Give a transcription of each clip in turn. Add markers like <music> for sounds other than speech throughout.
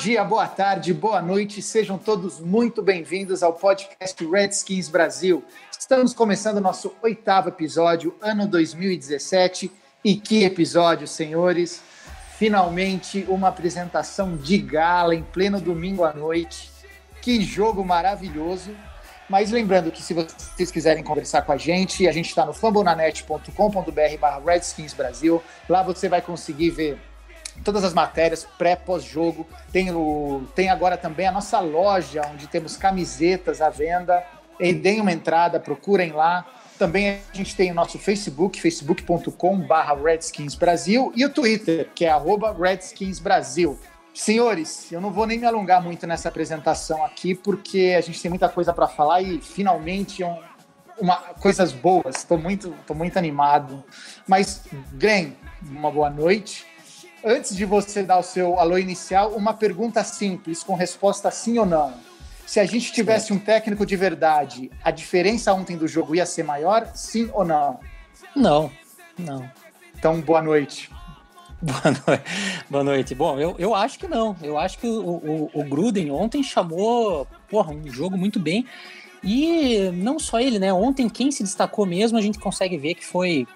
dia, boa tarde, boa noite, sejam todos muito bem-vindos ao podcast Redskins Brasil. Estamos começando o nosso oitavo episódio, ano 2017. E que episódio, senhores! Finalmente uma apresentação de gala em pleno domingo à noite. Que jogo maravilhoso! Mas lembrando que se vocês quiserem conversar com a gente, a gente está no fambonanet.com.br barra Redskins Brasil. Lá você vai conseguir ver todas as matérias pré pós-jogo. Tem, tem agora também a nossa loja, onde temos camisetas à venda. E deem uma entrada, procurem lá. Também a gente tem o nosso Facebook, facebook.com/barra Redskins Brasil, e o Twitter, que é arroba Redskins Brasil. Senhores, eu não vou nem me alongar muito nessa apresentação aqui, porque a gente tem muita coisa para falar e finalmente um, uma, coisas boas. Estou muito, tô muito animado. Mas, Glenn, uma boa noite. Antes de você dar o seu alô inicial, uma pergunta simples, com resposta sim ou não. Se a gente tivesse um técnico de verdade, a diferença ontem do jogo ia ser maior? Sim ou não? Não, não. Então, boa noite. <laughs> Boa noite. Boa noite. Bom, eu, eu acho que não. Eu acho que o, o, o Gruden ontem chamou porra, um jogo muito bem. E não só ele, né? Ontem quem se destacou mesmo, a gente consegue ver que foi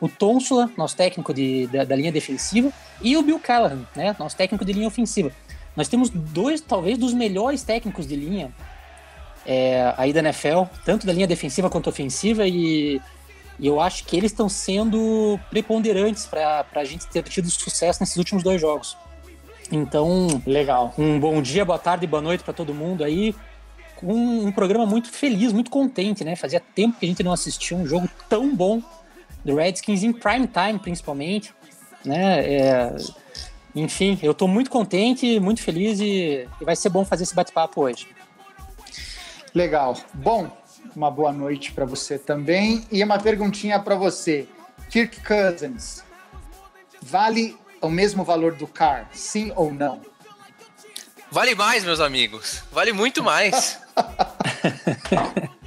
o Tonsula, nosso técnico de, da, da linha defensiva, e o Bill Callahan, né? Nosso técnico de linha ofensiva. Nós temos dois, talvez, dos melhores técnicos de linha é, aí da NFL, tanto da linha defensiva quanto ofensiva, e, e eu acho que eles estão sendo preponderantes para a gente ter tido sucesso nesses últimos dois jogos. Então, Legal. um bom dia, boa tarde, boa noite para todo mundo aí. Com um programa muito feliz, muito contente, né? Fazia tempo que a gente não assistia um jogo tão bom do Redskins em prime time, principalmente, né? É, enfim, eu tô muito contente, muito feliz e, e vai ser bom fazer esse bate-papo hoje. Legal. Bom, uma boa noite para você também. E uma perguntinha para você. Kirk Cousins, vale o mesmo valor do Carr? Sim ou não? Vale mais, meus amigos. Vale muito mais. <laughs>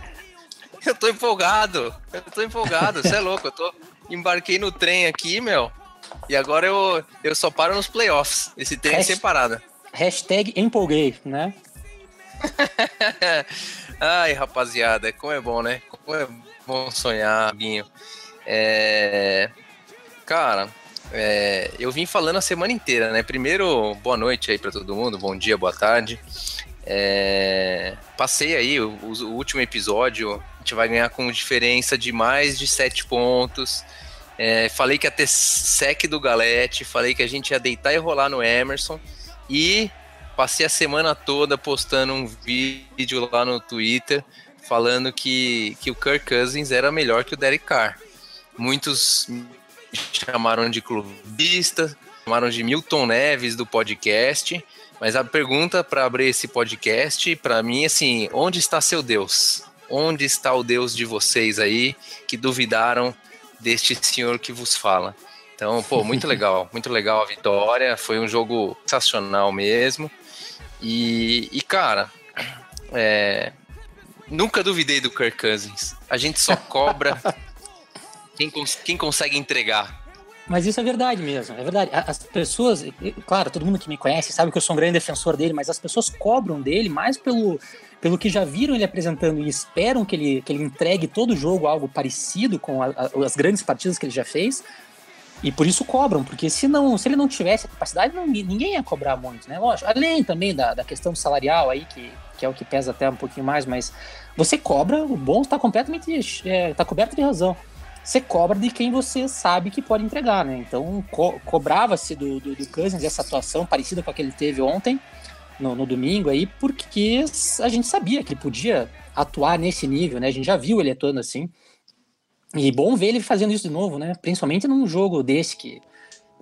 <laughs> eu tô empolgado. Eu tô empolgado. Você é louco. Eu tô embarquei no trem aqui, meu. E agora eu, eu só paro nos playoffs. Esse trem Hasht- sem parada. Hashtag empolguei, né? <laughs> Ai, rapaziada, como é bom, né? Como é bom sonhar, Guinho. É... Cara, é, eu vim falando a semana inteira, né? Primeiro, boa noite aí pra todo mundo, bom dia, boa tarde. É, Passei aí o, o último episódio, a gente vai ganhar com diferença de mais de sete pontos. É, falei que ia ter sec do Galete, falei que a gente ia deitar e rolar no Emerson. E passei a semana toda postando um vídeo lá no Twitter falando que, que o Kirk Cousins era melhor que o Derek Carr. Muitos chamaram de clubista, chamaram de Milton Neves do podcast. Mas a pergunta para abrir esse podcast, para mim, é assim: onde está seu Deus? Onde está o Deus de vocês aí que duvidaram deste senhor que vos fala? Então, pô, muito <laughs> legal, muito legal a vitória. Foi um jogo sensacional mesmo. E, e cara, é, nunca duvidei do Kirk Cousins. A gente só cobra <laughs> quem, cons- quem consegue entregar. Mas isso é verdade mesmo, é verdade. As pessoas, claro, todo mundo que me conhece sabe que eu sou um grande defensor dele, mas as pessoas cobram dele mais pelo, pelo que já viram ele apresentando e esperam que ele, que ele entregue todo jogo algo parecido com a- a- as grandes partidas que ele já fez. E por isso cobram, porque se, não, se ele não tivesse a capacidade, não- ninguém ia cobrar muito, né? Lógico, além também da, da questão salarial aí, que, que é o que pesa até um pouquinho mais, mas você cobra, o bom está completamente, é, tá coberto de razão você cobra de quem você sabe que pode entregar, né? Então co- cobrava-se do, do, do Cousins essa atuação parecida com a que ele teve ontem, no, no domingo aí, porque a gente sabia que ele podia atuar nesse nível, né? A gente já viu ele atuando assim. E bom ver ele fazendo isso de novo, né? Principalmente num jogo desse que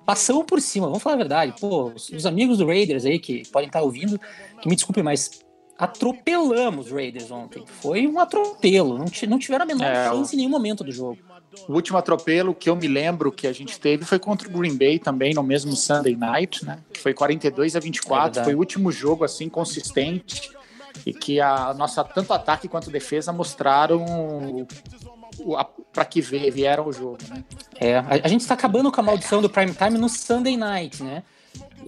passamos por cima, vamos falar a verdade. Pô, os, os amigos do Raiders aí que podem estar ouvindo, que me desculpem, mas atropelamos os Raiders ontem. Foi um atropelo, não, não tiveram a menor É, chance em nenhum momento do jogo. O último atropelo que eu me lembro que a gente teve foi contra o Green Bay também, no mesmo Sunday Night, né? Que foi 42 a É 24. verdade. foi o último jogo assim consistente e que a nossa tanto ataque quanto defesa mostraram para que vieram o jogo, né? É, a, a gente está acabando com a maldição do prime time no Sunday night, né?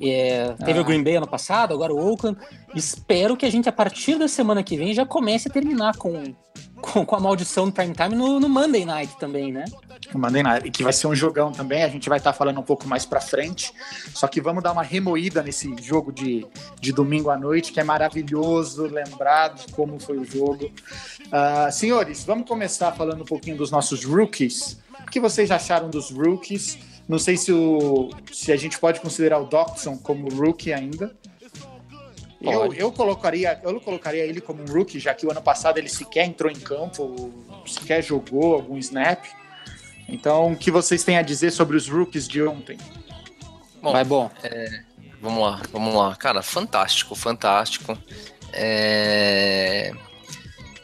É, teve Ah. o Green Bay ano passado, agora o Oakland. Espero que a gente, a partir da semana que vem, já comece a terminar com, com, com a maldição do prime time no, no Monday night também, né? O Monday Night, que vai ser um jogão também, a gente vai estar falando um pouco mais pra frente. Só que vamos dar uma remoída nesse jogo de, de domingo à noite, que é maravilhoso lembrar de como foi o jogo. Ah, senhores, vamos começar falando um pouquinho dos nossos rookies. O que vocês acharam dos rookies? Não sei se, o, se a gente pode considerar o Doxson como rookie ainda. Eu, eu, colocaria, eu colocaria ele como um rookie, já que o ano passado ele sequer entrou em campo, sequer jogou algum snap. Então, o que vocês têm a dizer sobre os rookies de ontem? Bom, Vai bom. Vamos lá, vamos lá. Cara, fantástico, fantástico. É,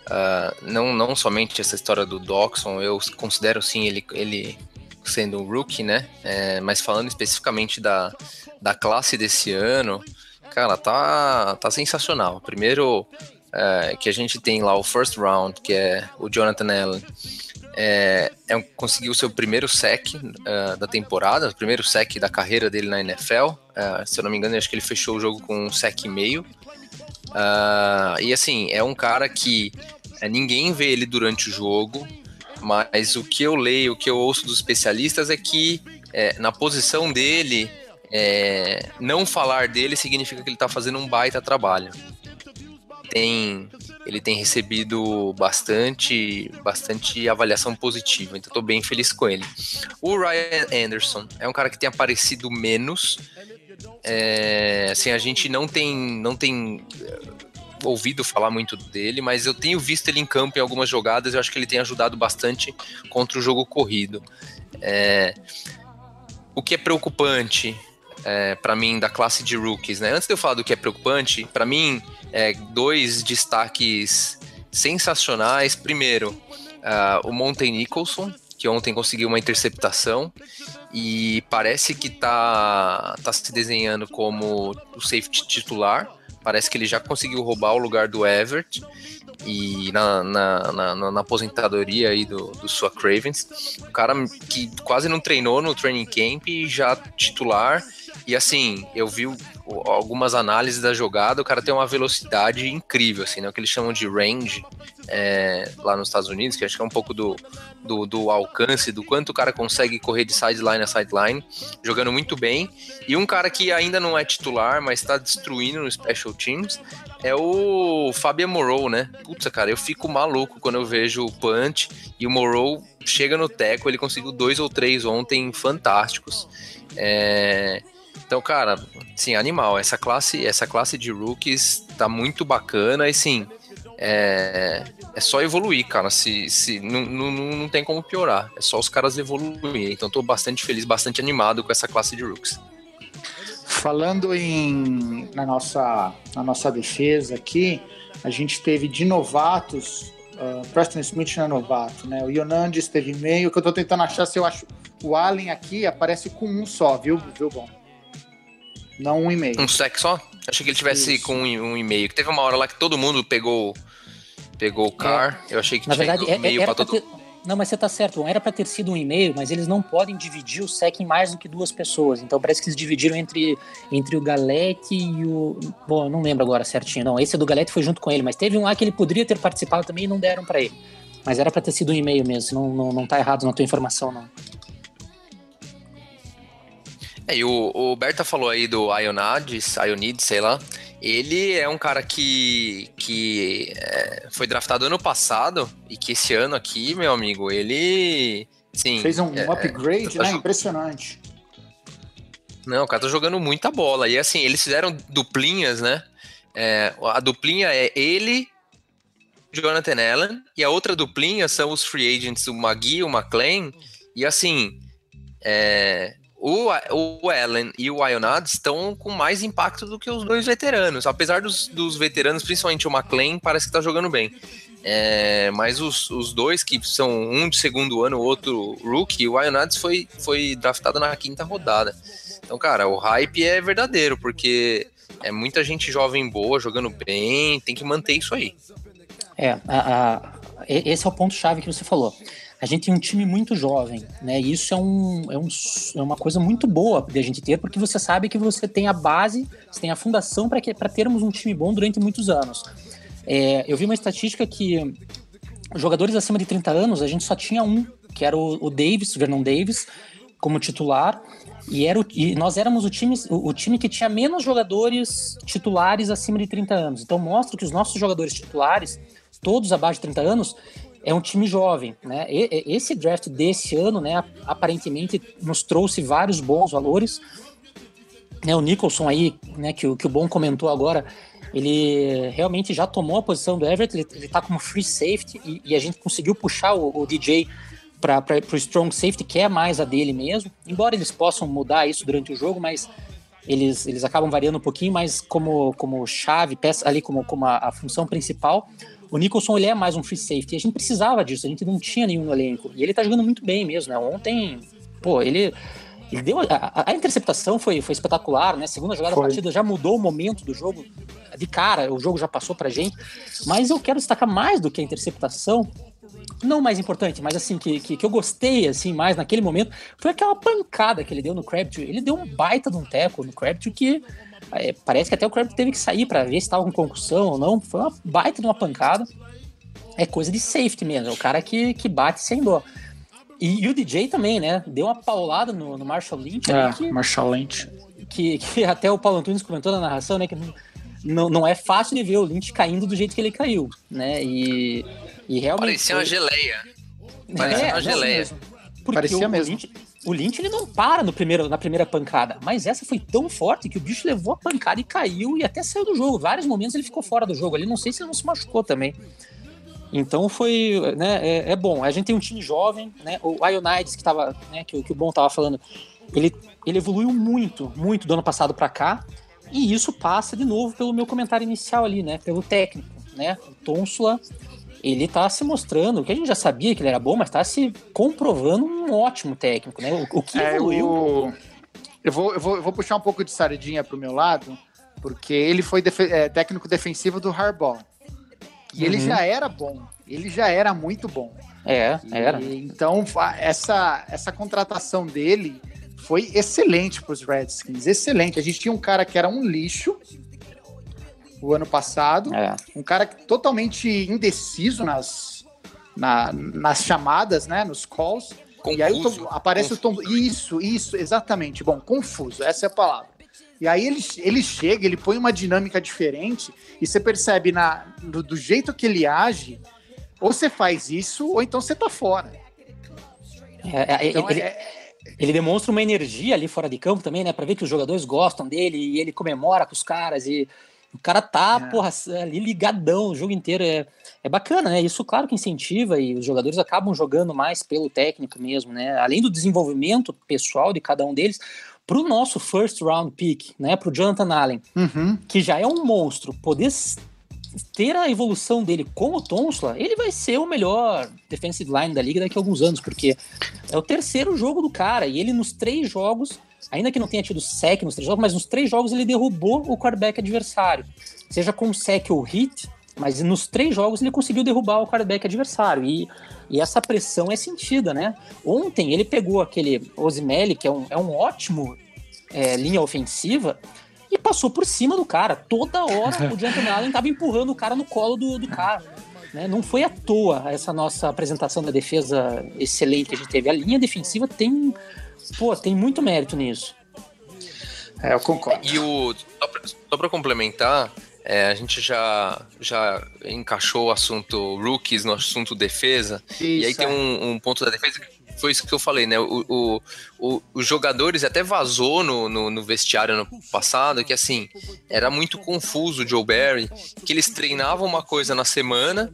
ah, não, não somente essa história do Doxon, eu considero sim ele, ele sendo um rookie, né? É, mas falando especificamente da, da classe desse ano, cara, tá, tá sensacional. Primeiro, é, que a gente tem lá o first round, que é o Jonathan Allen. É, é conseguiu o seu primeiro sec ah, da temporada, o primeiro sec da carreira dele na NFL. Ah, se eu não me engano, acho que ele fechou o jogo com um sec e meio. Ah, e assim, é um cara que é, ninguém vê ele durante o jogo, mas o que eu leio, o que eu ouço dos especialistas é que é, na posição dele, é, não falar dele significa que ele está fazendo um baita trabalho. Tem, ele tem recebido bastante, bastante avaliação positiva, então estou bem feliz com ele. O Ryan Anderson é um cara que tem aparecido menos. É, assim, a gente não tem, não tem ouvido falar muito dele, mas eu tenho visto ele em campo em algumas jogadas. Eu acho que ele tem ajudado bastante contra o jogo corrido. É, o que é preocupante é, para mim da classe de rookies, né? Antes de eu falar do que é preocupante, para mim é, dois destaques sensacionais. Primeiro, ah, o Monte Nicholson, que ontem conseguiu uma interceptação e parece que tá, tá se desenhando como o safety titular. Parece que ele já conseguiu roubar o lugar do Everett e na, na, na, na- aposentadoria aí do, do sua Cravens. Um cara que quase não treinou no training camp já titular. E assim, eu vi o- algumas análises da jogada, o cara tem uma velocidade incrível, assim, né? O que eles chamam de range é, lá nos Estados Unidos, que acho que é um pouco do, do, do alcance, do quanto o cara consegue correr de sideline a sideline, jogando muito bem. E um cara que ainda não é titular, mas está destruindo no Special Teams, é o Fabian Moreau, né? Putz, cara, eu fico maluco quando eu vejo o punch e o Moreau chega no teco, ele conseguiu dois ou três ontem fantásticos. É, Então, cara, sim, animal. Essa classe, essa classe de rookies tá muito bacana e sim, é, é só evoluir, cara. Se, se não, não, não tem como piorar. É só os caras evoluírem. Então, tô bastante feliz, bastante animado com essa classe de rookies. Falando em, na, nossa, na nossa defesa aqui, a gente teve de novatos, uh, Preston Smith não é novato, né? O Ionandes teve meio, que eu tô tentando achar se eu acho. O Allen aqui aparece com um só, viu, viu bom? Não um e meio. Um sec só? Achei que ele tivesse Isso. com um, um e-mail. Que teve uma hora lá que todo mundo pegou pegou o car. Eu achei que Na tinha verdade, é, e-mail era pra pra todo ter... Não, mas você tá certo, era pra ter sido um e-mail, mas eles não podem dividir o SEC em mais do que duas pessoas. Então parece que eles dividiram entre, entre o Galete e o. Bom, eu não lembro agora certinho. Não, esse do Galete foi junto com ele, mas teve um lá que ele poderia ter participado também e não deram pra ele. Mas era pra ter sido um e-mail mesmo, não, não, não tá errado na tua informação, não. É, e o, o Berta falou aí do Ionides, Ionides, sei lá. Ele é um cara que, que é, foi draftado ano passado e que esse ano aqui, meu amigo, ele. Sim, Fez um é, upgrade, tá né? Impressionante. Não, o cara tá jogando muita bola. E assim, eles fizeram duplinhas, né? É, a duplinha é ele, Jonathan Allen, e a outra duplinha são os free agents, o Magui e o McLean. E assim, é, o, o Allen e o Ionad estão com mais impacto do que os dois veteranos. Apesar dos, dos veteranos, principalmente o McLean, parece que tá jogando bem. É, mas os, os dois que são um de segundo ano, o outro rookie, o Ionades foi, foi draftado na quinta rodada. Então, cara, o hype é verdadeiro, porque é muita gente jovem boa, jogando bem, tem que manter isso aí. É, a, a, esse é o ponto-chave que você falou. A gente tem um time muito jovem, né? E isso é, um, é, um, é uma coisa muito boa de a gente ter, porque você sabe que você tem a base, você tem a fundação para termos um time bom durante muitos anos. É, eu vi uma estatística que jogadores acima de 30 anos, a gente só tinha um, que era o, o Davis, o Vernon Davis, como titular, e, era o, e nós éramos o time, o, o, time que tinha menos jogadores titulares acima de 30 anos. Então mostra que os nossos jogadores titulares, todos abaixo de 30 anos, é um time jovem, né? E, esse draft desse ano, né, aparentemente nos trouxe vários bons valores. Né, o Nicholson aí, né, que, que o Bom comentou agora, ele realmente já tomou a posição do Everett, ele, ele tá como free safety e, e a gente conseguiu puxar o, o DJ para o strong safety, que é mais a dele mesmo. Embora eles possam mudar isso durante o jogo, mas eles, eles acabam variando um pouquinho, mas como, como chave, peça ali como, como a, a função principal, o Nicholson ele é mais um free safety. A gente precisava disso, a gente não tinha nenhum no elenco. E ele tá jogando muito bem mesmo, né? Ontem, pô, ele. Ele deu a, a, interceptação foi, foi espetacular, né? Segunda jogada foi. da partida já mudou o momento do jogo de cara, o jogo já passou pra gente. Mas eu quero destacar mais do que a interceptação, não mais importante, mas assim, que, que, que, eu gostei, assim, mais naquele momento, foi aquela pancada que ele deu no Crabtree. Ele deu um baita de um teco no Crabtree que é, parece que até o Crabtree teve que sair para ver se estava com concussão ou não. Foi uma baita de uma pancada. É coisa de safety mesmo, é o cara que, que bate sem dó. E, e o DJ também, né? Deu uma paulada no, no Marshall Lynch. É, que, Marshall Lynch. Que, que até o Paulo Antunes comentou na narração, né? Que não, não é fácil de ver o Lynch caindo do jeito que ele caiu, né? E, e realmente. Parecia uma geleia. Parecia é, uma geleia. Mesmo. Parecia o, mesmo. O Lynch, o Lynch ele não para no primeiro, na primeira pancada, mas essa foi tão forte que o bicho levou a pancada e caiu e até saiu do jogo. Vários momentos ele ficou fora do jogo. Ali não sei se ele não se machucou também. Então foi, né, é, é, bom. A gente tem um time jovem, né? O Ionides que né, que, que o Bom tava falando, ele, ele evoluiu muito, muito do ano passado para cá. E isso passa de novo pelo meu comentário inicial ali, né? Pelo técnico, né? O Tonsula, ele tá se mostrando, que a gente já sabia que ele era bom, mas tá se comprovando um ótimo técnico, né? O, o que é, evoluiu... O... Eu, vou, eu, vou, eu vou puxar um pouco de sardinha pro meu lado, porque ele foi def é, técnico defensivo do Harbaugh. E uhum. ele já era bom. Ele já era muito bom. É, e, era. Então, essa, essa contratação dele foi excelente para os Redskins, excelente. A gente tinha um cara que era um lixo o ano passado, é. um cara totalmente indeciso nas, na, nas chamadas, né, nos calls. Confuso. E aí o Tom, aparece confuso. o Tom. Isso, isso, exatamente. Bom, confuso, essa é a palavra. E aí ele, ele chega, ele põe uma dinâmica diferente e você percebe na, do, do jeito que ele age, ou você faz isso, ou então você tá fora. É, é então, ele, é, ele demonstra uma energia ali fora de campo também, né? Pra ver que os jogadores gostam dele e ele comemora com os caras e o cara tá, é. porra, ali ligadão o jogo inteiro. É, é bacana, né? Isso, claro que incentiva e os jogadores acabam jogando mais pelo técnico mesmo, né? Além do desenvolvimento pessoal de cada um deles, pro nosso first round pick, né? Pro Jonathan Allen, uhum. que já é um monstro, poder ter a evolução dele com o Tonsla, ele vai ser o melhor defensive line da liga daqui a alguns anos, porque é o terceiro jogo do cara, e ele nos três jogos, ainda que não tenha tido sec nos três jogos, mas nos três jogos ele derrubou o quarterback adversário. Seja com sec ou hit, mas nos três jogos ele conseguiu derrubar o quarterback adversário. E, e essa pressão é sentida, né? Ontem ele pegou aquele Osimeli, que é um, é um ótimo é, linha ofensiva, e passou por cima do cara. Toda hora o Jonathan Allen tava empurrando o cara no colo do, do cara. Né? Não foi à toa essa nossa apresentação da defesa excelente que a gente teve. A linha defensiva tem, pô, tem muito mérito nisso. É, eu concordo. E o, só para complementar, é, a gente já, já encaixou o assunto rookies no assunto defesa. Isso, e aí tem um, um, ponto da defesa foi isso que eu falei, né? O, o, o os jogadores até vazou no, no, no, vestiário no passado que assim era muito confuso o Joe Barry, que eles treinavam uma coisa na semana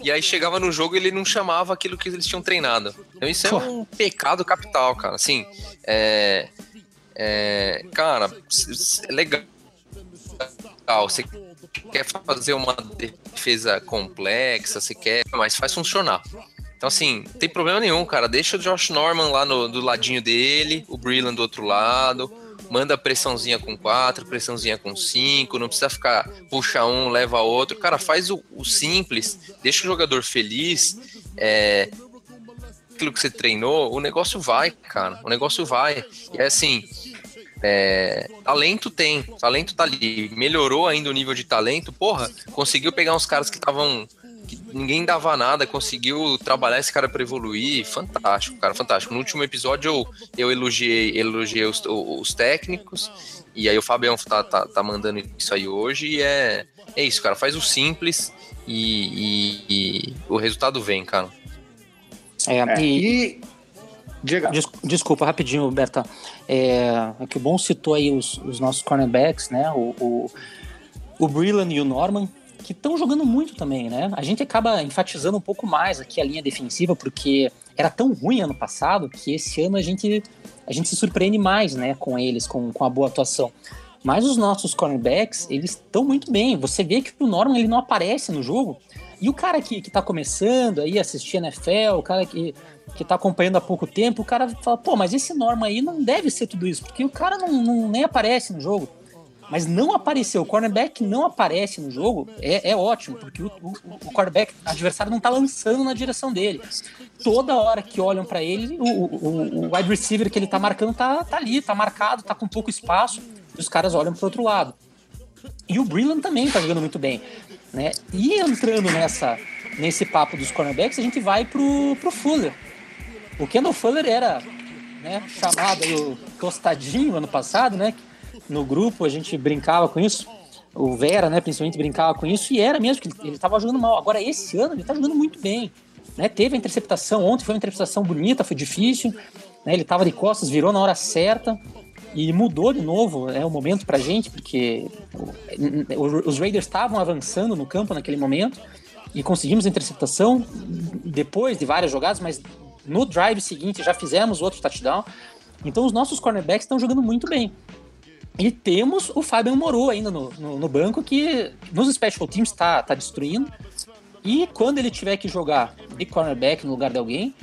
e aí chegava no jogo e ele não chamava aquilo que eles tinham treinado. Então isso é um pecado capital, cara. Assim, é, é cara, é legal. Você quer fazer uma defesa complexa, você quer, mas faz funcionar. Então, assim, não tem problema nenhum, cara. Deixa o Josh Norman lá no, do ladinho dele, o Brillan do outro lado. Manda pressãozinha com quatro, pressãozinha com cinco. Não precisa ficar puxa um, leva outro. Cara, faz o, o simples, deixa o jogador feliz. É, aquilo que você treinou, o negócio vai, cara. O negócio vai. E é assim, é, talento tem, talento tá ali. Melhorou ainda o nível de talento, porra, conseguiu pegar uns caras que estavam que ninguém dava nada, conseguiu trabalhar esse cara para evoluir. Fantástico, cara, fantástico. No último episódio eu, eu elogiei, elogiei os, os técnicos, e aí o Fabião tá, tá, tá, mandando isso aí hoje, e é, é isso, cara. Faz o simples e, e, e o resultado vem, cara. É, é e... Diga. Des, desculpa, rapidinho, Berta. É, é, que o Bom citou aí os, os nossos cornerbacks, né? O, o, o Brillan e o Norman, que estão jogando muito também, né? A gente acaba enfatizando um pouco mais aqui a linha defensiva, porque era tão ruim ano passado que esse ano a gente, a gente se surpreende mais, né, com eles, com, com a boa atuação. Mas os nossos cornerbacks, eles estão muito bem. Você vê que o Norman ele não aparece no jogo. E o cara que, que tá começando aí, assistir NFL, o cara que, que tá acompanhando há pouco tempo, o cara fala, pô, mas esse Norman aí não deve ser tudo isso, porque o cara não, não nem aparece no jogo mas não apareceu. O cornerback não aparece no jogo, é, é ótimo, porque o, o, o cornerback adversário não tá lançando na direção dele. Toda hora que olham para ele, o, o, o, wide receiver que ele tá marcando tá, tá ali, tá marcado, tá com pouco espaço, e os caras olham pro outro lado. E o Brillan também tá jogando muito bem. Né? E entrando nessa, nesse papo dos cornerbacks, a gente vai pro, pro Fuller. O Kendall Fuller era né, chamado o tostadinho ano passado, né? No grupo, a gente brincava com isso. O Vera, né, principalmente brincava com isso, e era mesmo que ele estava jogando mal. Agora, esse ano, ele está jogando muito bem. Né? Teve a interceptação ontem, foi uma interceptação bonita, foi difícil. Né? Ele estava de costas, virou na hora certa e mudou de novo é o momento para gente, porque os Raiders estavam avançando no campo naquele momento e conseguimos a interceptação depois de várias jogadas, mas no drive seguinte já fizemos outro touchdown. Então os nossos cornerbacks estão jogando muito bem. E temos o Fabian Moreau ainda no, no, no, banco, que nos special teams está tá destruindo. E quando ele tiver que jogar de cornerback no lugar de alguém,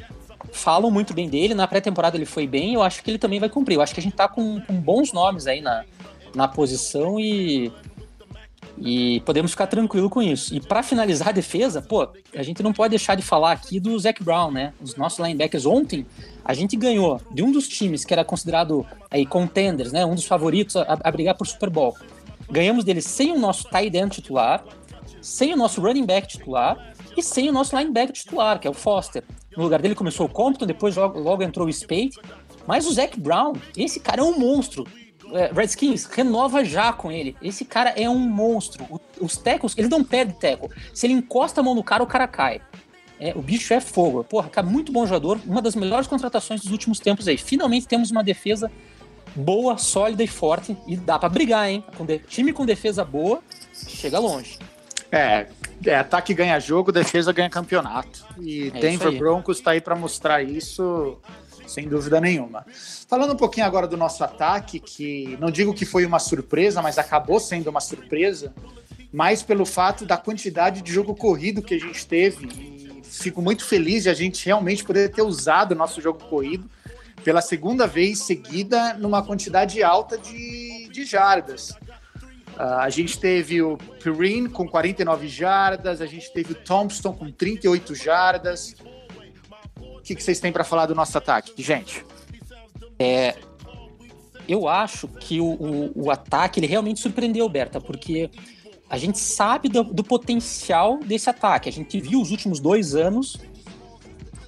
falam muito bem dele. Na pré-temporada ele foi bem, eu acho que ele também vai cumprir. Eu acho que a gente tá com, com bons nomes aí na, na posição e e podemos ficar tranquilo com isso. E para finalizar a defesa, pô, a gente não pode deixar de falar aqui do Zac Brown, né? Os nossos linebackers ontem, a gente ganhou de um dos times que era considerado aí contenders, né? Um dos favoritos a, a brigar por Super Bowl. Ganhamos dele sem o nosso tight end titular, sem o nosso running back titular e sem o nosso linebacker titular, que é o Foster. No lugar dele começou o Compton, depois logo, logo entrou o Spade. Mas o Zac Brown, esse cara é um monstro Redskins, renova já com ele. Esse cara é um monstro. Os tecos, ele não perde teco. Se ele encosta a mão no cara, o cara cai. É, o bicho é fogo. Porra, cara, muito bom jogador. Uma das melhores contratações dos últimos tempos aí. Finalmente temos uma defesa boa, sólida e forte. E dá para brigar, hein? Com de... Time com defesa boa, chega longe. É, é, ataque ganha jogo, defesa ganha campeonato. E é Denver Broncos tá aí para mostrar isso sem dúvida nenhuma. Falando um pouquinho agora do nosso ataque, que não digo que foi uma surpresa, mas acabou sendo uma surpresa, mais pelo fato da quantidade de jogo corrido que a gente teve. E fico muito feliz de a gente realmente poder ter usado o nosso jogo corrido pela segunda vez seguida numa quantidade alta de, de jardas. Uh, a gente teve o Perrine com 49 jardas, a gente teve o Thompson com 38 jardas, que, que vocês têm para falar do nosso ataque, gente? É, eu acho que o, o, o, ataque ele realmente surpreendeu, Berta, porque a gente sabe do, do, potencial desse ataque. A gente viu os últimos dois anos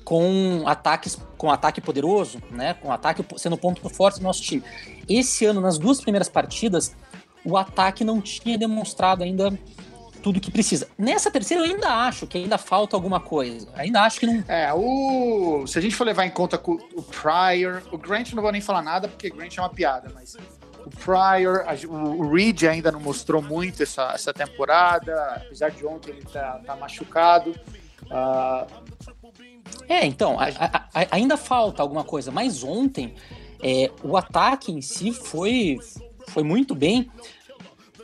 com ataques com ataque poderoso, né? Com ataque sendo ponto forte do nosso time. Esse ano, nas duas primeiras partidas, o ataque não tinha demonstrado ainda tudo que precisa. Nessa terceira eu ainda acho que ainda falta alguma coisa. Ainda acho que não. É, o. Se a gente for levar em conta o Pryor, o Grant não vou nem falar nada, porque Grant é uma piada, mas o Pryor, o Reed ainda não mostrou muito essa, essa temporada, apesar de ontem ele tá, tá machucado. Uh... É, então, a, a, a, ainda falta alguma coisa, mas ontem é, o ataque em si foi, foi muito bem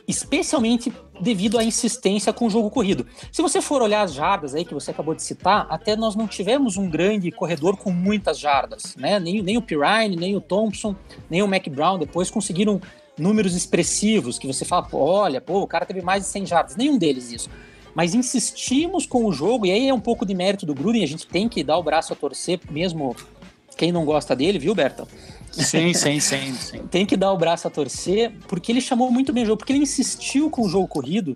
especialmente devido à insistência com o jogo corrido. Se você for olhar as jardas aí que você acabou de citar, até nós não tivemos um grande corredor com muitas jardas, né? Nem, nem o Pirine, nem o Thompson, nem o Mac Brown depois conseguiram números expressivos que você fala, olha, pô, o cara teve mais de 100 jardas. Nenhum deles isso. Mas insistimos com o jogo, e aí é um pouco de mérito do Gruden, a gente tem que dar o braço a torcer, mesmo quem não gosta dele, viu, Berta? Sim, sim, sim, sim. Tem que dar o braço a torcer, porque ele chamou muito bem o jogo, porque ele insistiu com o jogo corrido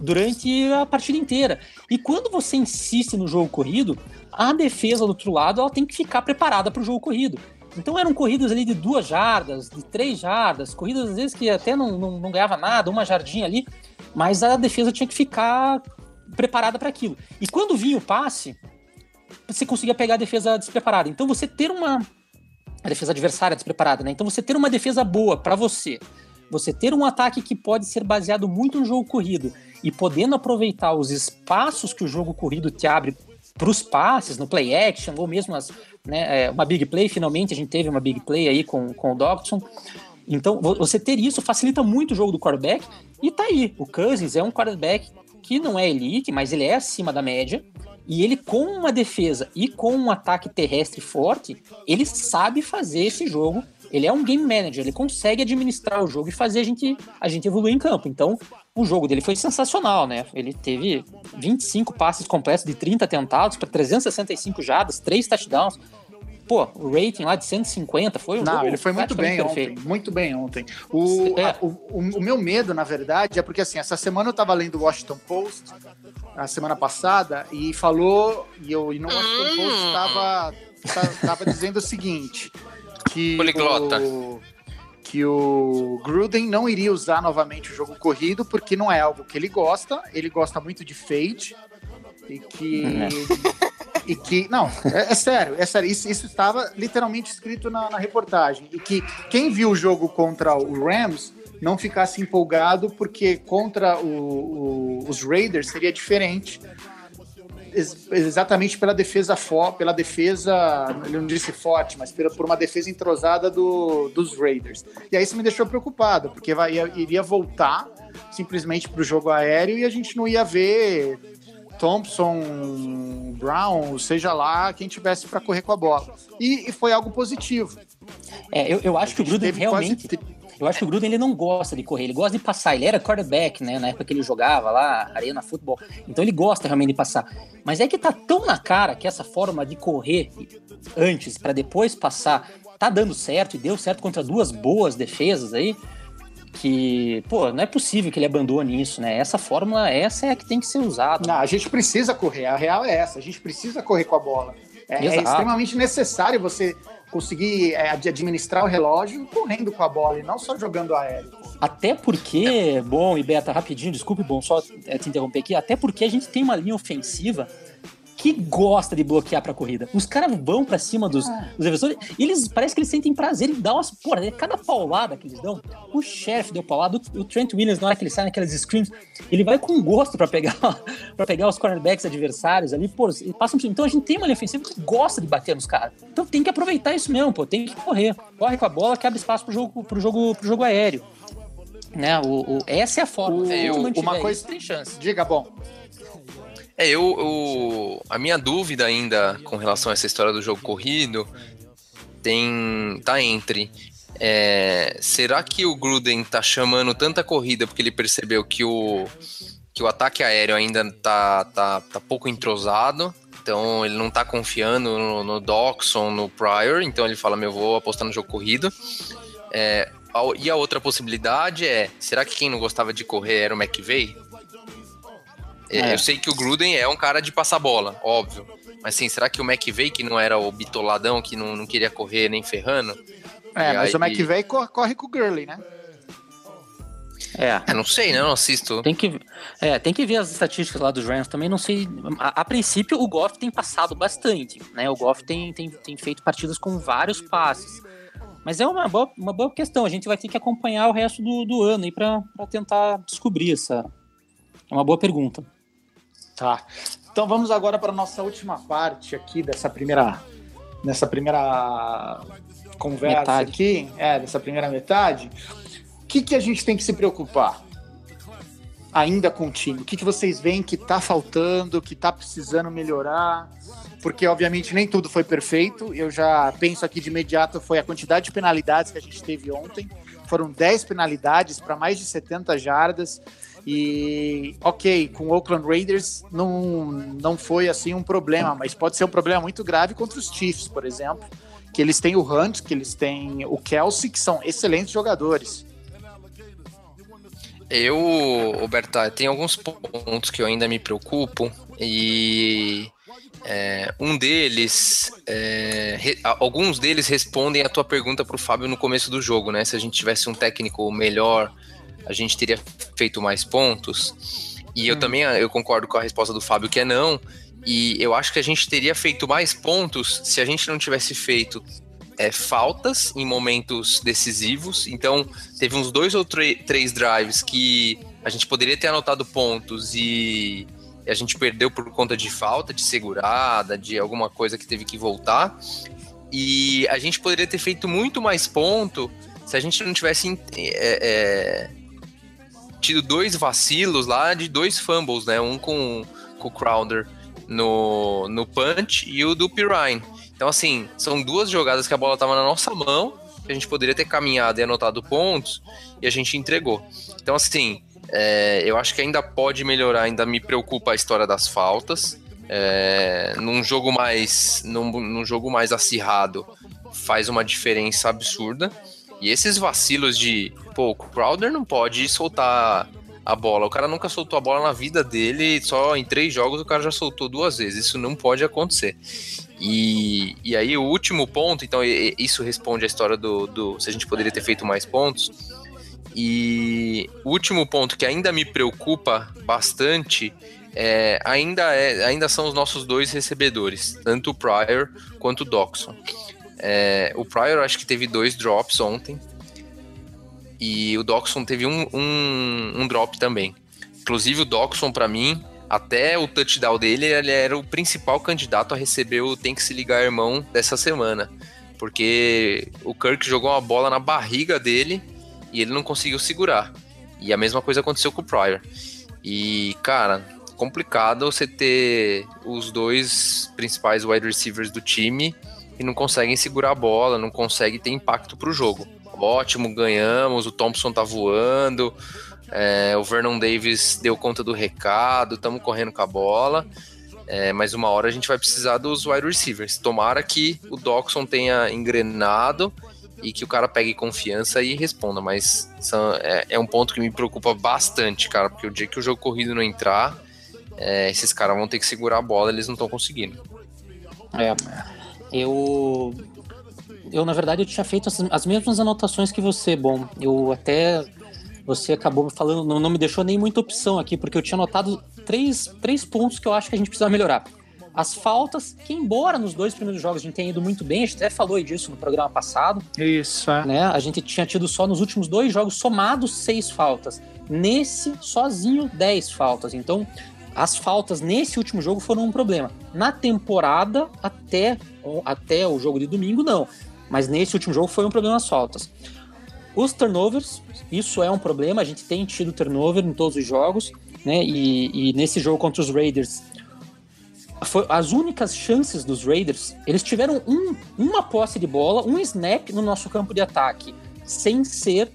durante a partida inteira. E quando você insiste no jogo corrido, a defesa do outro lado ela tem que ficar preparada para o jogo corrido. Então eram corridas ali de duas jardas, de três jardas, corridas às vezes que até não, não, não ganhava nada, uma jardinha ali, mas a defesa tinha que ficar preparada para aquilo. E quando vinha o passe, você conseguia pegar a defesa despreparada. Então você ter uma a defesa adversária despreparada, né? Então você ter uma defesa boa para você, você ter um ataque que pode ser baseado muito no jogo corrido e podendo aproveitar os espaços que o jogo corrido te abre para os passes, no play action, ou mesmo as, né, é, uma big play, finalmente a gente teve uma big play aí com, com o Dobson. Então, você ter isso facilita muito o jogo do quarterback. E tá aí, o Cousins é um quarterback que não é elite, mas ele é acima da média. E ele, com uma defesa e com um ataque terrestre forte, ele sabe fazer esse jogo. Ele é um game manager, ele consegue administrar o jogo e fazer a gente, a gente evoluir em campo. Então, o jogo dele foi sensacional, né? Ele teve 25 passes completos de 30 tentados para 365 jardas, 3 touchdowns pô, o rating lá de 150 foi um Não, ele foi muito bem perfeito. ontem, muito bem ontem. O, é. a, o, o, meu medo, na verdade, é porque assim, essa semana eu tava lendo o Washington Post, a semana passada, e falou, e eu e no Washington hum. Post tava, tava dizendo o seguinte, que Poliglota. o que o Gruden não iria usar novamente o jogo corrido porque não é algo que ele gosta, ele gosta muito de fade e que hum, é e que. Não, é, é, sério, é sério. Isso, isso estava literalmente escrito na, na, reportagem. E que quem viu o jogo contra o Rams não ficasse empolgado, porque contra o, o, os Raiders seria diferente. Ex exatamente pela defesa pela defesa, ele não disse forte, mas pela, por uma defesa entrosada do, dos Raiders. E aí isso me deixou preocupado, porque vai, iria voltar simplesmente para o jogo aéreo e a gente não ia ver Thompson, Brown, seja lá quem tivesse para correr com a bola. E, e, foi algo positivo. É, eu, eu acho que o Gruden realmente. Quase... Eu acho que o Gruden ele não gosta de correr, ele gosta de passar. Ele era quarterback, né? Na época que ele jogava lá, arena futebol. Então ele gosta realmente de passar. Mas é que tá tão na cara que essa forma de correr antes para depois passar tá dando certo e deu certo contra duas boas defesas aí que, pô, não é possível que ele abandone isso, né? Essa fórmula, essa é a que tem que ser usada. Não, a gente precisa correr, a real é essa, a gente precisa correr com a bola. É, é extremamente necessário você conseguir é, administrar o relógio correndo com a bola e não só jogando aéreo. Até porque, bom, e Beta, rapidinho, desculpe, bom, só é, te interromper aqui, até porque a gente tem uma linha ofensiva que gosta de bloquear pra corrida. Os caras vão pra cima dos, ah. dos defensores e eles parece que eles sentem prazer em dar umas. Porra, cada paulada que eles dão. O chefe deu paulada, o, Trent Williams, na hora que ele sai naquelas screens, ele vai com gosto pra pegar, <laughs> pra pegar os cornerbacks adversários ali. Pô, passa um... Então a gente tem uma linha ofensiva que gosta de bater nos caras. Então tem que aproveitar isso mesmo, pô. Tem que correr. Corre com a bola que abre espaço pro jogo, pro jogo, pro jogo aéreo. Né, o, o, essa é a forma. O, uma coisa tem chance. Diga, bom. É, eu, eu, A minha dúvida ainda com relação a essa história do jogo corrido tem. tá entre. É, será que o Gruden tá chamando tanta corrida porque ele percebeu que o, que o ataque aéreo ainda tá, tá, tá pouco entrosado? Então ele não tá confiando no, no Doxon, no Pryor, então ele fala: meu, vou apostar no jogo corrido. É, e a outra possibilidade é: será que quem não gostava de correr era o McVeigh? É. Eu sei que o Gruden é um cara de passar bola, óbvio. Mas assim, será que o McVeigh, que não era o bitoladão, que não, não queria correr nem ferrando? É, mas aí... o McVeigh corre, corre com o Gurley, né? É. É, não sei, né? Eu não assisto. Tem que, é, tem que ver as estatísticas lá dos Rams também. Não sei. A, a princípio, o Goff tem passado bastante. Né? O Goff tem, tem, tem feito partidas com vários passes. Mas é uma boa, uma boa questão. A gente vai ter que acompanhar o resto do, do ano aí para tentar descobrir essa. É uma boa pergunta. Tá. Então vamos agora para a nossa última parte aqui dessa primeira. Nessa primeira conversa Metade. aqui, é, dessa primeira metade. O que, que a gente tem que se preocupar? Ainda com o time. O que, que vocês veem que tá faltando, que tá precisando melhorar? Porque, obviamente, nem tudo foi perfeito. Eu já penso aqui de imediato foi a quantidade de penalidades que a gente teve ontem. Foram 10 penalidades para mais de 70 jardas. E, ok, com o Oakland Raiders não, não foi assim um problema, mas pode ser um problema muito grave contra os Chiefs, por exemplo. Que eles têm o Hunt, que eles têm o Kelsey, que são excelentes jogadores. Eu, Roberta, tem alguns pontos que eu ainda me preocupo e é, um deles, é, re- alguns deles respondem a tua pergunta para o Fábio no começo do jogo, né? Se a gente tivesse um técnico melhor, a gente teria feito mais pontos. E eu também eu concordo com a resposta do Fábio que é não. E eu acho que a gente teria feito mais pontos se a gente não tivesse feito é, faltas em momentos decisivos. Então, teve uns dois ou três drives que a gente poderia ter anotado pontos e a gente perdeu por conta de falta, de segurada, de alguma coisa que teve que voltar. E a gente poderia ter feito muito mais ponto se a gente não tivesse é, é, tido dois vacilos lá de dois fumbles, né? Um com, com o Crowder no, no punch e o do Pirine. Então, assim, são duas jogadas que a bola estava na nossa mão, que a gente poderia ter caminhado e anotado pontos, e a gente entregou. Então, assim, é, eu acho que ainda pode melhorar, ainda me preocupa a história das faltas. É, num jogo mais num, num jogo mais acirrado faz uma diferença absurda. E esses vacilos de, pô, o Crowder não pode soltar a bola. O cara nunca soltou a bola na vida dele, só em três jogos o cara já soltou duas vezes. Isso não pode acontecer. E, e aí o último ponto, então e- isso responde à história do, do se a gente poderia ter feito mais pontos. E o último ponto que ainda me preocupa bastante é, ainda, é, ainda são os nossos dois recebedores, tanto o Pryor quanto o Doxon. É, o Pryor acho que teve dois drops ontem. E o Doxon teve um, um, um drop também. Inclusive o Doxon, para mim, até o touchdown dele, ele era o principal candidato a receber o Tem que se ligar, irmão, dessa semana. Porque o Kirk jogou uma bola na barriga dele e ele não conseguiu segurar. E a mesma coisa aconteceu com o Pryor. E, cara, complicado você ter os dois principais wide receivers do time e não conseguem segurar a bola, não conseguem ter impacto pro jogo. Ótimo, ganhamos, o Thompson tá voando, é, o Vernon Davis deu conta do recado, estamos correndo com a bola. É, mas uma hora a gente vai precisar dos wide receivers. Tomara que o Doxon tenha engrenado e que o cara pegue confiança e responda. Mas são- é, é um ponto que me preocupa bastante, cara, porque o dia que o jogo corrido não entrar, é, esses caras vão ter que segurar a bola, eles não estão conseguindo. É. Eu. Eu, na verdade, eu tinha feito as, as mesmas anotações que você, bom. Eu até. Você acabou me falando, não, não me deixou nem muita opção aqui, porque eu tinha anotado três, três pontos que eu acho que a gente precisa melhorar. As faltas, que embora nos dois primeiros jogos a gente tenha ido muito bem, a gente até falou disso no programa passado, Isso, é. né? A gente tinha tido só nos últimos dois jogos somados seis faltas. Nesse, sozinho, dez faltas. Então, as faltas nesse último jogo foram um problema. Na temporada, até, até o jogo de domingo, não. Mas nesse último jogo foi um problema as faltas. Os turnovers, isso é um problema. A gente tem tido turnover em todos os jogos, né? E, e nesse jogo contra os Raiders, foi as únicas chances dos Raiders, eles tiveram um, uma posse de bola, um snap no nosso campo de ataque, sem ser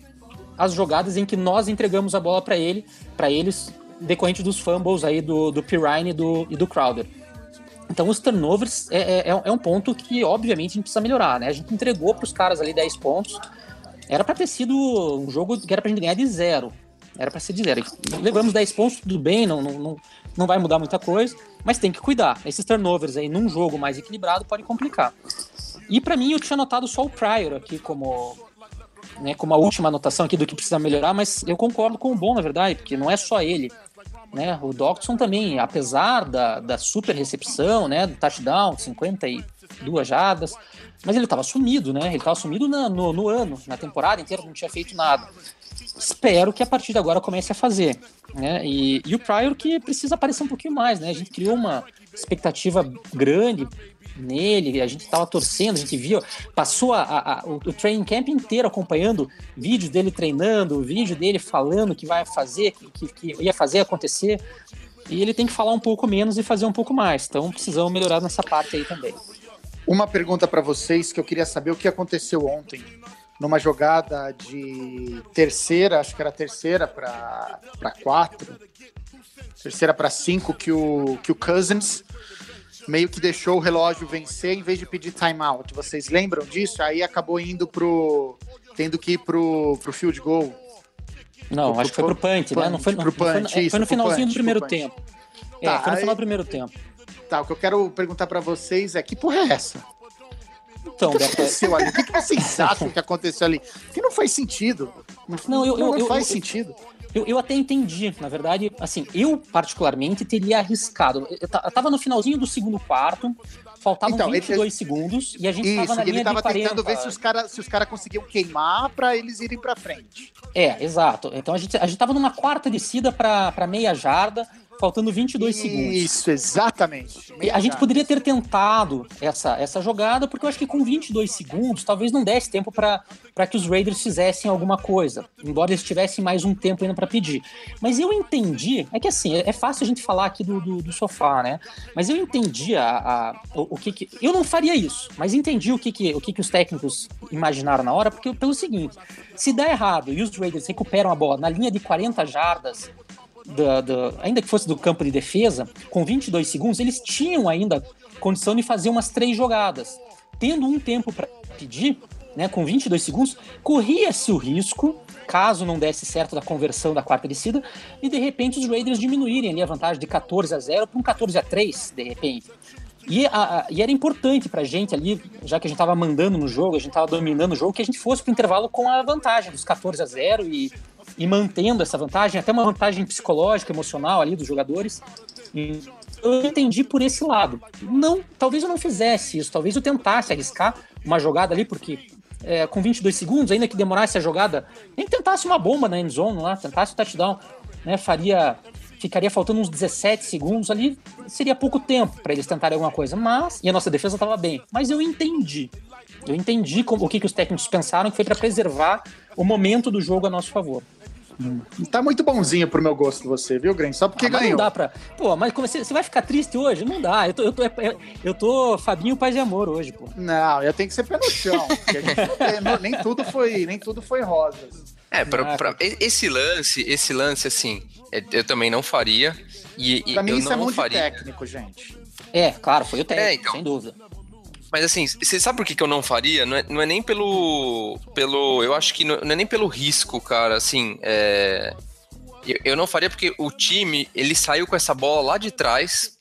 as jogadas em que nós entregamos a bola para ele, para eles, decorrente dos fumbles aí do, do Pirine e do, e do Crowder. Então os turnovers é, é, é um ponto que, obviamente, a gente precisa melhorar, né? A gente entregou para os caras ali 10 pontos. Era para ter sido um jogo que era pra gente ganhar de zero. Era para ser de zero. Levamos 10 pontos, tudo bem, não, não, não, vai mudar muita coisa, mas tem que cuidar. Esses turnovers aí num jogo mais equilibrado pode complicar. E para mim eu tinha notado só o Pryor aqui como né, como a última anotação aqui do que precisa melhorar, mas eu concordo com o Bom, na verdade, porque não é só ele. Né? O Dodson também, apesar da, da super recepção, né, do touchdown, 52 jardas, mas ele estava sumido, né? Ele estava sumido na, no, no ano, na temporada inteira, não tinha feito nada. Espero que a partir de agora comece a fazer. Né? E, e o Pryor que precisa aparecer um pouquinho mais, né? A gente criou uma expectativa grande nele, a gente estava torcendo, a gente viu, passou a, a, o, training camp inteiro acompanhando vídeos dele treinando, vídeo dele falando que vai fazer, que, que ia fazer acontecer, e ele tem que falar um pouco menos e fazer um pouco mais, então precisamos melhorar nessa parte aí também. Uma pergunta para vocês que eu queria saber o que aconteceu ontem? Numa jogada de terceira, acho que era terceira para quatro, terceira para cinco, que o, que o Cousins meio que deixou o relógio vencer em vez de pedir timeout. Vocês lembram disso? Aí acabou indo pro. tendo que ir pro, pro field goal. Não, pro, acho que foi pro punt, punt né? Não foi, pro punt, não foi, isso, foi no finalzinho punch, do primeiro tempo. É, Tá, foi no aí- final do primeiro tempo. Tá, o que eu quero perguntar para vocês é que porra é essa? Então, O que aconteceu ali? O que, que vocês <laughs> acham que aconteceu ali? Que não faz sentido. Não, Não, eu- eu- não eu- faz eu- sentido. Eu, eu até entendi, na verdade, assim, eu particularmente teria arriscado. Eu, ta- eu tava no finalzinho do segundo quarto, faltavam Então, ele- 22 segundos e a gente Isso, tava na e ele linha tava de 40. tentando ver se os caras se os cara conseguiam queimar para eles irem para frente. É, exato. Então a gente, a gente tava numa quarta descida pra meia jarda, faltando 22 segundos. Isso, exatamente. E a gente poderia ter tentado essa, essa jogada, porque eu acho que com 22 segundos talvez não desse tempo para que os Raiders fizessem alguma coisa, embora eles tivessem mais um tempo ainda para pedir. Mas eu entendi, é que assim, é, fácil a gente falar aqui do, do, do sofá, né? Mas eu entendi a, a- o, o que, que. Eu não faria isso, mas entendi o que, que, o que, que os técnicos imaginaram na hora, porque pelo seguinte: se der errado e os Raiders recuperam a bola na linha de 40 jardas da- da- ainda que fosse do campo de defesa, com 22 segundos, eles tinham ainda condição de fazer umas três jogadas. Tendo um tempo para pedir, né, com 22 segundos, corria-se o risco, caso não desse certo da conversão da quarta descida, e de repente os Raiders diminuírem ali a vantagem de 14 a 0 para um 14 a 3, de repente. E, a- a- e era importante pra gente ali, já que a gente tava mandando no jogo, a gente tava dominando o jogo, que a gente fosse pro intervalo com a vantagem dos 14 a 0 e, e mantendo essa vantagem, até uma vantagem psicológica, emocional ali dos jogadores. E eu entendi por esse lado. Não, talvez eu não fizesse isso, talvez eu tentasse arriscar uma jogada ali, porque é, com 22 segundos, ainda que demorasse a jogada, nem tentasse uma bomba na endzone lá, tentasse o touchdown, né, faria ficaria faltando uns 17 segundos ali, seria pouco tempo para eles tentarem alguma coisa, mas e a nossa defesa estava bem. Mas eu entendi. Eu entendi como- o que, que os técnicos pensaram que foi para preservar o momento do jogo a nosso favor. Tá muito bonzinho pro meu gosto você, viu, Gren? Só porque Ah, ganhou. não dá pra. Pô, mas como você, você vai ficar triste hoje? Não dá. Eu tô, eu tô, eu tô Fabinho Paz e Amor hoje, pô. Não, eu tenho que ser pé no chão. porque a gente não nem tudo foi, nem tudo foi rosas. É, pra, Ah, pra- esse lance, esse lance, assim, é, eu também não faria. E, e Pra mim eu isso não é muito faria. técnico, gente. É, claro, foi o técnico, É, então. sem dúvida. Mas assim, você sabe por que, que eu não faria? Não é, não é nem pelo. pelo. Eu acho que não, não é nem pelo risco, cara. Assim, é. Eu, eu não faria porque o time, ele saiu com essa bola lá de trás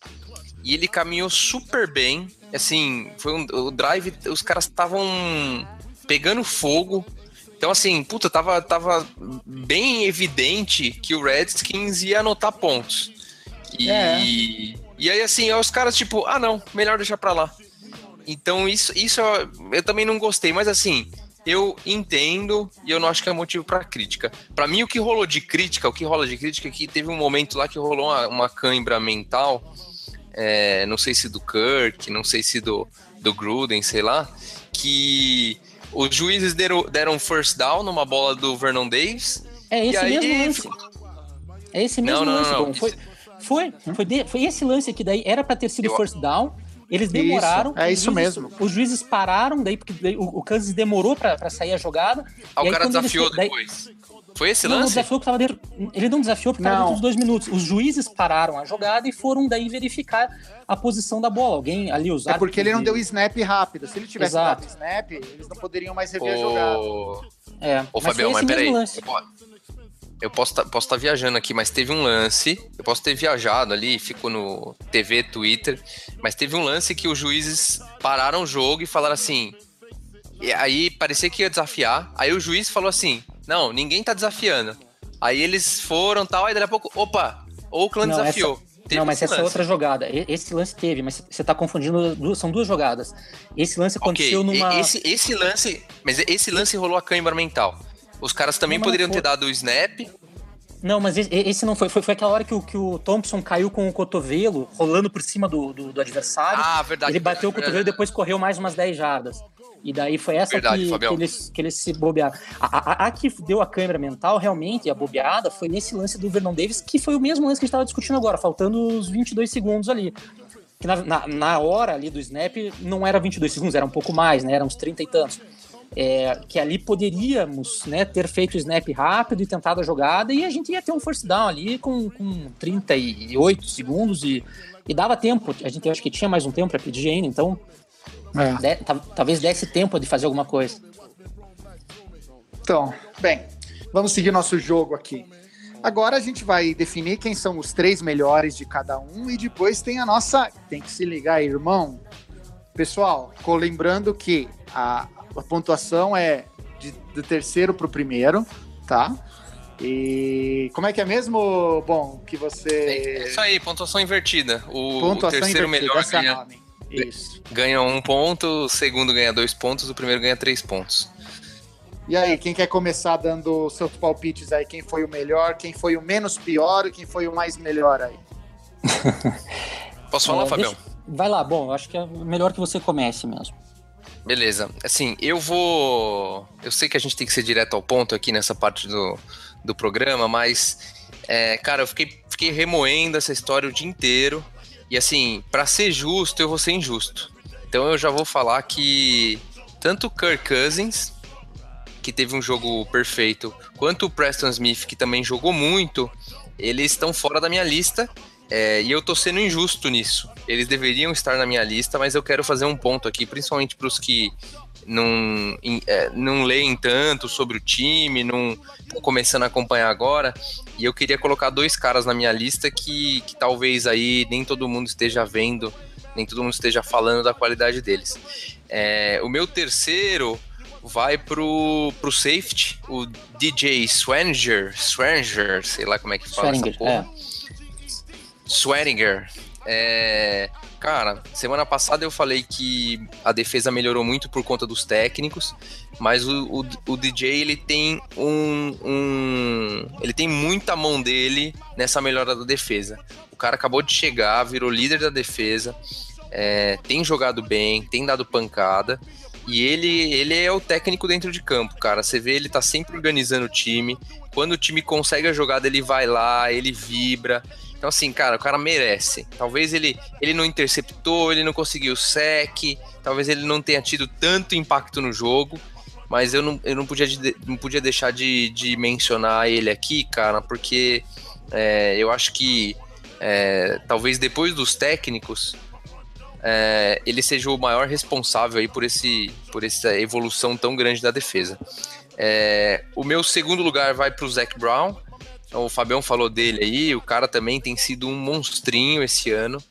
e ele caminhou super bem. Assim, foi um, o drive, os caras estavam pegando fogo. Então, assim, puta, tava, tava bem evidente que o Redskins ia anotar pontos. E, É. e aí, assim, os caras, tipo, ah, não, melhor deixar pra lá. Então, isso, isso eu, eu também não gostei, mas assim, eu entendo e eu não acho que é motivo pra crítica. Pra mim, o que rolou de crítica, o que rola de crítica é que teve um momento lá que rolou uma, uma cãibra mental, é, não sei se do Kirk, não sei se do, do Gruden, sei lá, que os juízes deram, deram first down numa bola do Vernon Davis. É esse mesmo lance. ficou- É esse mesmo Não, não, lance, não. Foi, foi, foi, de- foi esse lance aqui daí, era pra ter sido Eu- first down. Eles demoraram. é os isso juízes- mesmo. Os juízes pararam, daí, porque daí o, o Kansas demorou pra, pra sair a jogada. Ah, e o aí, cara quando eles- desafiou daí- depois. Foi esse Não, não lance? desafiou que tava de- Ele não desafiou porque tava Não. dentro dos dois minutos. Os juízes pararam a jogada e foram daí verificar a posição da bola. Alguém ali, os É porque ele não deu snap rápido. Se ele tivesse Exato. dado snap, eles não poderiam mais rever a jogada. É, Ô, mas Fabião, foi mas peraí. lance. Eu, eu posso estar posso tá viajando aqui, mas teve um lance. Eu posso ter viajado ali, ficou no TV, Twitter. Mas teve um lance que os juízes pararam o jogo e falaram assim: e aí parecia que ia desafiar. Aí o juiz falou assim: Não, ninguém tá desafiando. Aí eles foram tal, aí daqui a pouco, opa, Oakland Não, desafiou. Teve não, mas essa lance. outra jogada. Esse lance teve, mas você tá confundindo. duas- são duas jogadas. Esse lance aconteceu e- numa. esse, esse lance. Mas esse lance rolou a câimbra mental. Os caras também Não, não poderiam foi. ter dado o snap. Não, mas esse, não foi. foi. Foi aquela hora que o, que o Thompson caiu com o cotovelo, rolando por cima do, do, do adversário. Ah, verdade. ele bateu o verdade, cotovelo e depois correu mais umas 10 jardas. E daí foi essa Verdade, que, que, eles, que eles se bobearam. A, a- a que deu a câmera mental, realmente, a bobeada, foi nesse lance do Vernon Davis, que foi o mesmo lance que a gente estava discutindo agora, faltando os 22 segundos ali. Que na, na, na hora ali do snap não era 22 segundos, era um pouco mais, né? Era uns 30 e tantos. É, que ali poderíamos né, ter feito o snap rápido e tentado a jogada e a gente ia ter um force down ali com, com 38 segundos e, e dava tempo. A gente acho que tinha mais um tempo para pedir ainda, então de- ta- talvez desse tempo de fazer alguma coisa. Então, bem, vamos seguir nosso jogo aqui. Agora a gente vai definir quem são os três melhores de cada um e depois tem a nossa. Tem que se ligar, irmão. Pessoal, lembrando que a, a pontuação é de- do terceiro para o primeiro, tá? E como é que é mesmo? Bom, que É você. isso aí, pontuação invertida. O, o Pontuação terceiro invertida, melhor é o ganha, nome. Isso. ganha um ponto, o segundo ganha dois pontos, o primeiro ganha três pontos. E aí, quem quer começar dando seus palpites aí? Quem foi o melhor, quem foi o menos pior e quem foi o mais melhor aí? <laughs> Posso falar, É, Fabião? deixa- Vai lá, bom, acho que é melhor que você comece mesmo. Beleza. Assim, eu vou. Eu sei que a gente tem que ser direto ao ponto aqui nessa parte do, do programa, mas, é, cara, eu fiquei, fiquei remoendo essa história o dia inteiro. E, assim, pra ser justo, eu vou ser injusto. Então, eu já vou falar que tanto o Kirk Cousins, que teve um jogo perfeito, quanto o Preston Smith, que também jogou muito, eles estão fora da minha lista. É, e eu tô sendo injusto nisso. Eles deveriam estar na minha lista, mas eu quero fazer um ponto aqui, principalmente para os que não, é, não leem tanto sobre o time, não estão começando a acompanhar agora. E eu queria colocar dois caras na minha lista que, que talvez aí nem todo mundo esteja vendo, nem todo mundo esteja falando da qualidade deles. É, o meu terceiro vai pro, pro safety, o DJ Swanger, Swanger, sei lá como é que fala essa Schweringer, porra. é. Swearinger. É, cara, semana passada eu falei que a defesa melhorou muito por conta dos técnicos, mas o, o, o DJ ele tem um, um- ele tem muita mão dele nessa melhora da defesa. O cara acabou de chegar, virou líder da defesa, é, tem jogado bem, tem dado pancada. E ele, ele é o técnico dentro de campo, cara. Você vê, ele tá sempre organizando o time. Quando o time consegue a jogada, ele vai lá, ele vibra. Então, assim, cara, o cara merece. Talvez ele, ele não interceptou, ele não conseguiu sec, talvez ele não tenha tido tanto impacto no jogo, mas eu não, eu não, podia, não podia deixar de, de mencionar ele aqui, cara, porque é, eu acho que é, talvez depois dos técnicos, é, ele seja o maior responsável aí por, esse, por essa evolução tão grande da defesa. É, o meu segundo lugar vai para o Zac Brown. O Fabião falou dele aí, o cara também tem sido um monstrinho esse ano.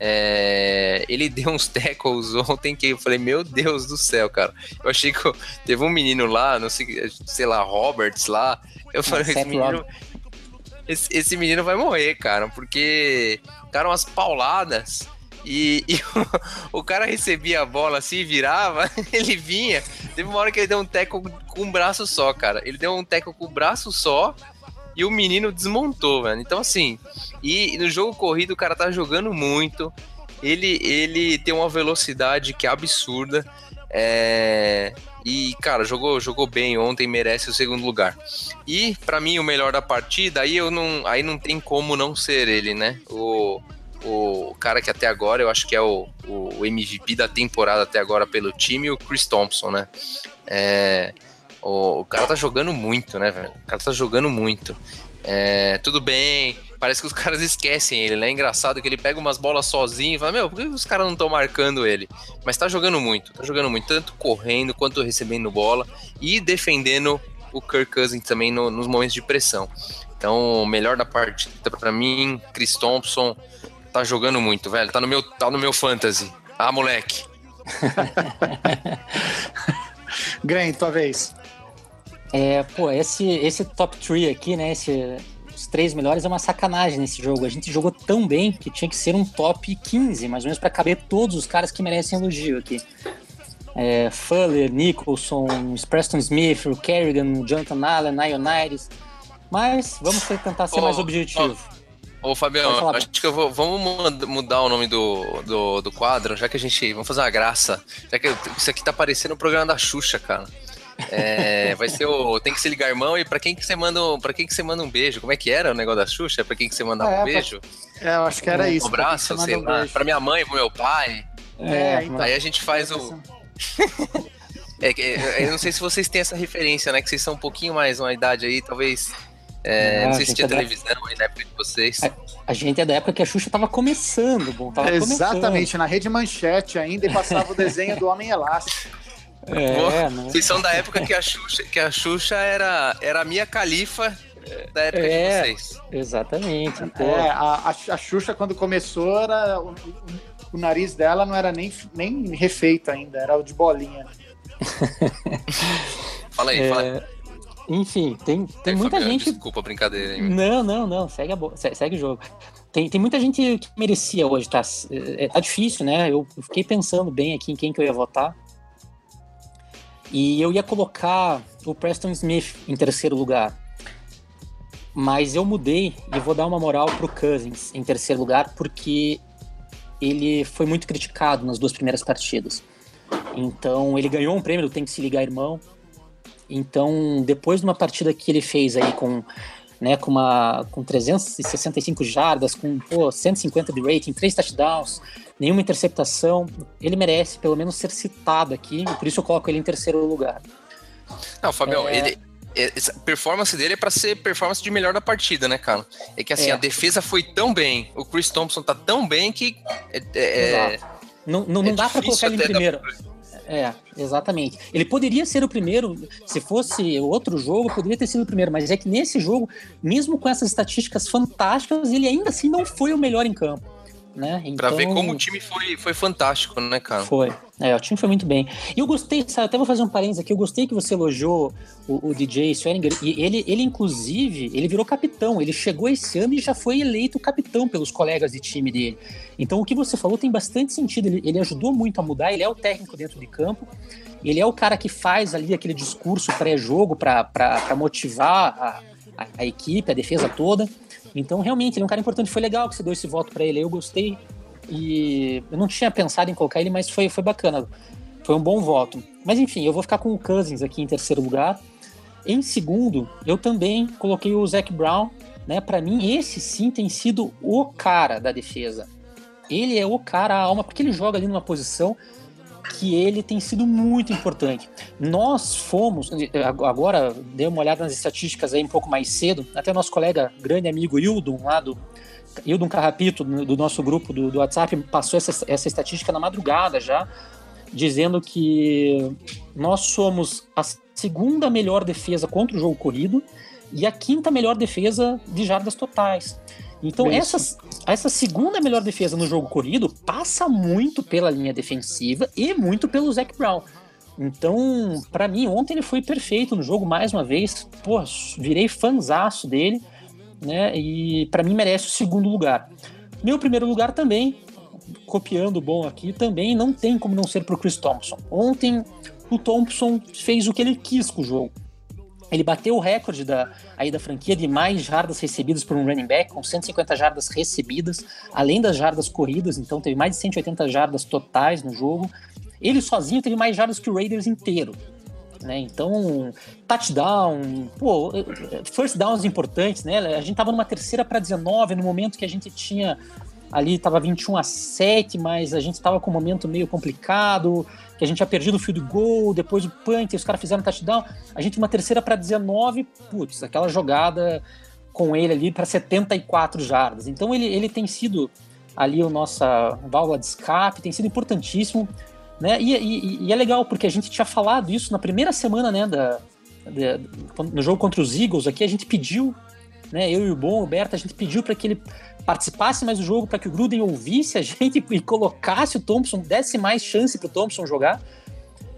É, ele <laughs> deu uns tackles ontem que eu falei, meu Deus do céu, cara. Eu achei que eu- teve um menino lá, não sei, sei lá, Roberts lá. Eu falei, esse menino, esse, esse menino vai morrer, cara, porque deram umas pauladas e, <laughs> e o, o cara recebia a bola assim, virava, <laughs> ele vinha. Teve uma hora que ele deu um teco com um braço só, cara. Ele deu um teco com o braço só e o menino desmontou, velho. Então, assim, e no jogo corrido o cara tá jogando muito. Ele, ele tem uma velocidade que é absurda. É, e, cara, jogou, jogou bem ontem, merece o segundo lugar. E, pra mim, o melhor da partida, aí, eu não, aí não tem como não ser ele, né? O, o cara que até agora eu acho que é o, o MVP da temporada até agora pelo time, o Chris Thompson, né? É, o, o cara tá jogando muito, né, velho? O cara tá jogando muito. É, tudo bem, parece que os <laughs> caras esquecem ele, né? É engraçado que ele pega umas bolas sozinho e fala, meu, por que os caras não estão marcando ele? Mas tá jogando muito, tá jogando muito, tanto correndo quanto recebendo bola e defendendo o Kirk Cousins também no- nos momentos de pressão. Então, o melhor da partida pra mim, Chris Thompson, tá jogando muito, velho. Tá no meu, tá no meu fantasy. Ah, moleque. <laughs> Gren, tua vez. É, pô, esse, esse top 3 aqui, né? Esse, os três melhores é uma sacanagem nesse jogo. A gente jogou tão bem que tinha que ser um top 15, mais ou menos, para caber todos os caras que merecem elogio aqui. É, Fuller, Nicholson, Preston Smith, o Kerrigan, Jonathan Allen, Ionides. Mas vamos tentar ser mais objetivo. Ô, Fabião, acho que eu vou, vamos mudar o nome do, do, do, quadro, já que a gente. Vamos fazer uma graça. Já que isso aqui tá parecendo o programa da Xuxa, cara. É, vai ser o. Tem que se ligar irmão e pra quem que você manda. Pra quem que você manda um beijo? Como é que era o negócio da Xuxa? Pra quem que você manda é, um beijo? É, eu acho que era um isso. Um abraço, sei um lá. Beijo. Pra minha mãe, pro meu pai. É, então. Aí a gente faz o. <laughs> é, é, eu não sei se vocês têm essa referência, né? Que vocês são um pouquinho mais uma idade aí, talvez. É, não sei se tinha é televisão da... aí na época de vocês. A, a, gente é da época que a Xuxa tava começando, bom. Tava Exatamente, começando. na rede manchete ainda e passava o desenho do Homem Elástico. É, né? Vocês são da época que a Xuxa, que a Xuxa era, era a minha califa da época é, de vocês. Exatamente. É, a, a, Xuxa, quando começou, era, o, o, nariz dela não era nem, nem refeito ainda, era o de bolinha. <laughs> fala aí, é, fala aí. Enfim, tem, tem muita Fabiano, gente. Desculpa a brincadeira. Hein? Não, não, não. Segue, a bo... segue o jogo. Tem, tem muita gente que merecia hoje, tá? É, tá difícil, né? Eu fiquei pensando bem aqui em quem que eu ia votar. E eu ia colocar o Preston Smith em terceiro lugar. Mas eu mudei e vou dar uma moral pro Cousins em terceiro lugar, porque ele foi muito criticado nas duas primeiras partidas. Então, ele ganhou um prêmio do Tem que se ligar, irmão. Então, depois de uma partida que ele fez aí com, né, com, uma, com 365 jardas, com pô, 150 de rating, três touchdowns, nenhuma interceptação, ele merece pelo menos ser citado aqui, e por isso eu coloco ele em terceiro lugar. Não, Fabião, é... ele, a performance dele é para ser performance de melhor da partida, né, cara? É que assim, é. a defesa foi tão bem, o Chris Thompson tá tão bem que. É, é não, não, não é dá para colocar ele em primeiro. É, exatamente. Ele poderia ser o primeiro, se fosse outro jogo, poderia ter sido o primeiro, mas é que nesse jogo, mesmo com essas estatísticas fantásticas, ele ainda assim não foi o melhor em campo né? Então, pra ver como então o time foi, foi fantástico, né, cara? Foi. É, o time foi muito bem. E eu gostei, sabe, até vou fazer um parênteses aqui, eu gostei que você elogiou o, o DJ Swearinger, e ele, ele, inclusive, ele virou capitão, ele chegou esse ano e já foi eleito capitão pelos colegas de time dele. Então o que você falou tem bastante sentido, ele, ele ajudou muito a mudar, ele é o técnico dentro de campo, ele é o cara que faz ali aquele discurso pré-jogo para motivar a, a, a equipe, a defesa toda. Então, realmente, ele é um cara importante. Foi legal que você deu esse voto para ele. Eu gostei. E eu não tinha pensado em colocar ele, mas foi, foi bacana. Foi um bom voto. Mas enfim, eu vou ficar com o Cousins aqui em terceiro lugar. Em segundo, eu também coloquei o Zac Brown. Né? Para mim, esse sim tem sido o cara da defesa. Ele é o cara, a alma, porque ele joga ali numa posição que ele tem sido muito importante. Nós fomos, agora dei uma olhada nas estatísticas aí um pouco mais cedo, até nosso colega, grande amigo Hildon, lá do Hildon Carrapito, do nosso grupo do, do WhatsApp, passou essa, essa estatística na madrugada já, dizendo que nós somos a segunda melhor defesa contra o jogo corrido e a quinta melhor defesa de jardas totais. Então, essa, essa segunda melhor defesa no jogo corrido passa muito pela linha defensiva e muito pelo Zac Brown. Então, para mim, ontem ele foi perfeito no jogo mais uma vez. Pô, virei fanzaço dele, né? E para mim merece o segundo lugar. Meu primeiro lugar também, copiando o bom aqui, também não tem como não ser pro Chris Thompson. Ontem o Thompson fez o que ele quis com o jogo. Ele bateu o recorde da, aí da franquia de mais jardas recebidas por um running back, com 150 jardas recebidas, além das jardas corridas, então teve mais de 180 jardas totais no jogo. Ele sozinho teve mais jardas que o Raiders inteiro. Né? Então, touchdown, pô, first downs importantes, né? A gente tava numa terceira para 19 no momento que a gente tinha ali estava 21 a 7, mas a gente estava com um momento meio complicado que a gente tinha perdido o field goal, depois o punt, os caras fizeram touchdown. A gente uma terceira para 19, putz, aquela jogada com ele ali para 74 jardas. Então ele, ele tem sido ali a nossa válvula de escape, tem sido importantíssimo, né? E, e, e, é legal porque a gente tinha falado isso na primeira semana, né, da, da no jogo contra os Eagles aqui, a gente pediu, né, eu e o Bom, o Berta, a gente pediu para que ele participasse mais do jogo para que o Gruden ouvisse a <laughs> gente e colocasse o Thompson, desse mais chance para o Thompson jogar.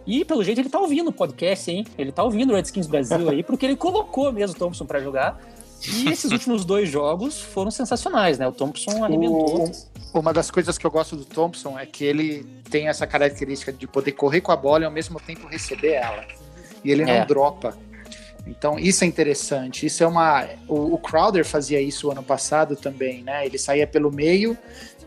E pelo jeito ele tá ouvindo o podcast, hein? Ele tá ouvindo o Redskins Brasil aí, porque ele colocou mesmo o Thompson para jogar. E esses últimos dois jogos foram sensacionais, né? O Thompson alimentou. O- uma das coisas que eu gosto do Thompson é que ele tem essa característica de poder correr com a bola e ao mesmo tempo receber ela. E ele não É. dropa. Então, isso é interessante. Isso é uma. O, o Crowder fazia isso ano passado também, né? Ele saía pelo meio,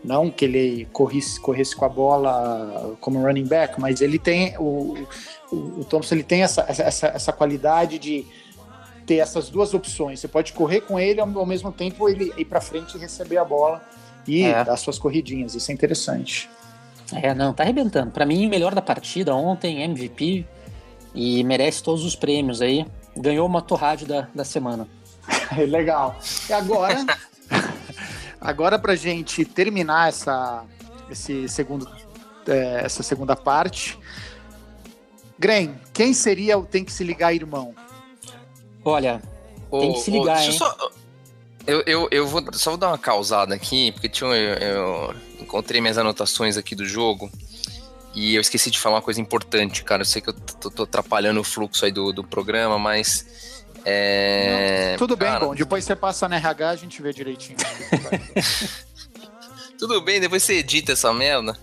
não que ele corresse, corresse com a bola como running back, mas ele tem. O, o, o Thompson ele tem essa, essa, essa qualidade de ter essas duas opções. Você pode correr com ele ao, ao mesmo tempo ele ir para frente e receber a bola e É. dar suas corridinhas. Isso é interessante. É, não, tá arrebentando. Pra mim, melhor da partida ontem, MVP. E merece todos os prêmios aí. Ganhou o Moto Rádio da, da semana. <laughs> Legal. E agora, <laughs> agora para gente terminar essa, esse segundo, é, essa segunda parte, Gren, quem seria o tem que se ligar, irmão? Olha, Tem que se Ô, ô, ligar, deixa eu hein? só- Eu, eu, eu vou só vou dar uma causada aqui, porque tinha, eu, eu encontrei minhas anotações aqui do jogo e eu esqueci de falar uma coisa importante, cara. Eu sei que eu tô, tô atrapalhando o fluxo aí do, do programa, mas. É, Tudo bem, cara, bom. Depois você passa na RH, a gente vê direitinho. <laughs> Tudo bem, depois você edita essa merda.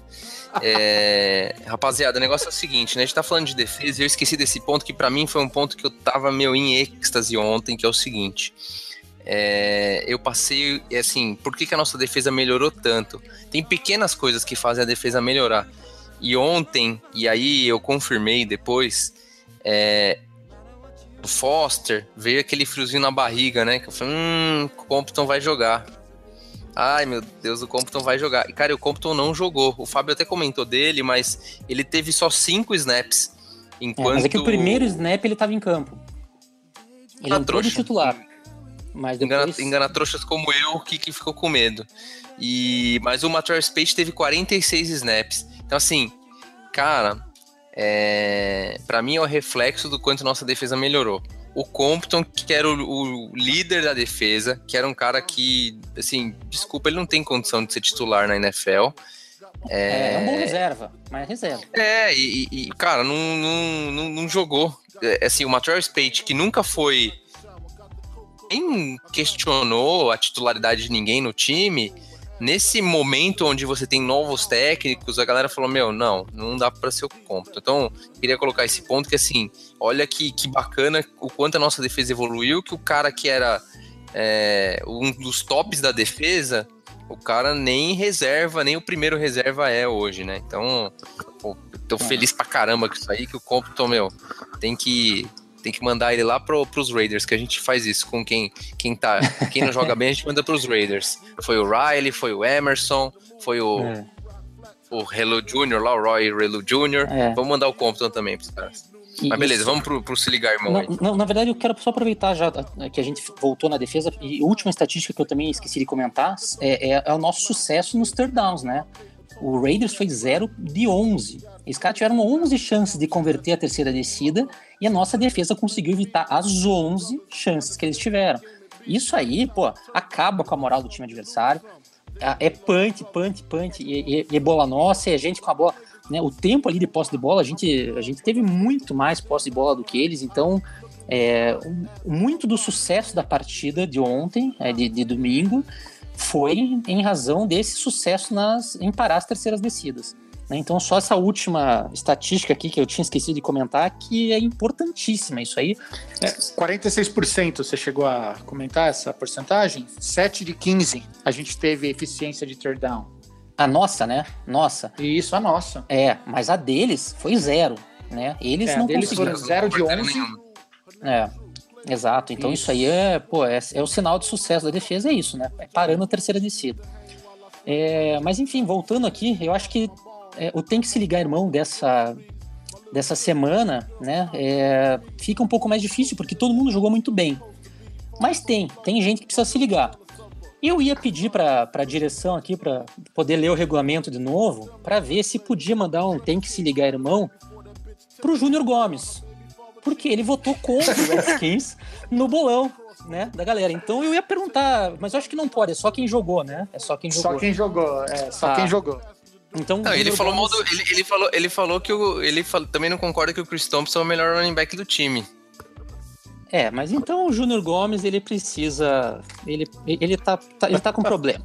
É, rapaziada, o negócio é o seguinte, né? A gente tá falando de defesa e eu esqueci desse ponto que pra mim foi um ponto que eu tava meio em êxtase ontem, que é o seguinte. É, eu passei, assim, por que, que a nossa defesa melhorou tanto? Tem pequenas coisas que fazem a defesa melhorar. E ontem, e aí eu confirmei depois, é, o Foster veio aquele friozinho na barriga, né? Que eu falei, hum, o Compton vai jogar. Ai, meu Deus, o Compton vai jogar. E, cara, o Compton não jogou. O Fábio até comentou dele, mas ele teve só cinco snaps. é, Enquanto... mas é que o primeiro snap ele tava em campo. Ele Ah, entrou de titular. Mas Engana, depois... engana trouxas como eu que, que ficou com medo. E, mas o Matheus Page teve 46 snaps. Então, assim, cara, é, para mim é o reflexo do quanto nossa defesa melhorou. O Compton, que era o, o líder da defesa, que era um cara que, assim, desculpa, ele não tem condição de ser titular na NFL. É, é um bom reserva, mas reserva. É, e, e- cara, não, não, não, não jogou. É, assim, o Matheus Page, que nunca foi. Nem questionou a titularidade de ninguém no time. Nesse momento onde você tem novos técnicos, a galera falou: Meu, não, não dá pra ser o Compton. Então, queria colocar esse ponto que, assim, olha que, que bacana o quanto a nossa defesa evoluiu. Que o cara que era é, um dos tops da defesa, o cara nem reserva, nem o primeiro reserva é hoje, né? Então, pô, tô feliz pra caramba com isso aí, que o Compton, meu, tem que, tem que mandar ele lá pro, pros Raiders, que a gente faz isso com quem, quem tá. Quem não joga bem, a gente manda pros Raiders. Foi o Riley, foi o Emerson, foi o, É. o Hello Jr., lá, o Roy Hello Jr. É. Vamos mandar o Compton também pros caras. E- Mas beleza, e- vamos pro, pro se ligar, irmão. não, na verdade, eu quero só aproveitar já eh, que a gente voltou na defesa. E a última estatística que eu também esqueci de comentar é, é- é o nosso sucesso nos third downs, né? O Raiders foi 0 de 11. Os caras tiveram 11 chances de converter a terceira descida e a nossa defesa conseguiu evitar as 11 chances que eles tiveram. Isso aí, pô, acaba com a moral do time adversário. Ah, É punch, punch, punch, e, e- e bola nossa, e a gente com a bola. Né, o tempo ali de posse de bola, a gente, a gente teve muito mais posse de bola do que eles, então é, muito do sucesso da partida de ontem, é, de, de domingo, foi em razão desse sucesso nas, em parar as terceiras descidas. Né? Então, só essa última estatística aqui que eu tinha esquecido de comentar, que é importantíssima. Isso aí 46% você chegou a comentar essa porcentagem? 7 de 15 a gente teve eficiência de third down. A nossa, né? Nossa. E isso a nossa. É, mas a deles foi zero, né? Eles É, não deles conseguiram. foram zero de Não 11. nenhum. É, exato. Então isso, aí é, pô, é, é o sinal de sucesso da defesa, é isso, né? É parando a terceira descida. É, mas enfim, voltando aqui, eu acho que é, o tem que se ligar, irmão, dessa, dessa semana, né? é, fica um pouco mais difícil, porque todo mundo jogou muito bem. Mas tem, tem gente que precisa se ligar. Eu ia pedir para a direção aqui, para poder ler o regulamento de novo, para ver se podia mandar um tem que se ligar, irmão, pro Júnior Gomes. Porque ele votou contra o Redskins no bolão, né, da galera. Então eu ia perguntar, mas eu acho que não pode, é só quem jogou, né? É só quem jogou. Só quem jogou, é, só Tá. quem jogou. Então, Não, ele Júnior falou, Gomes- do- ele, ele falou, ele falou que o, ele também não concorda que o Chris Thompson é o melhor running back do time. É, mas então o Júnior Gomes, ele precisa. Ele, ele, tá, tá- ele tá com problema.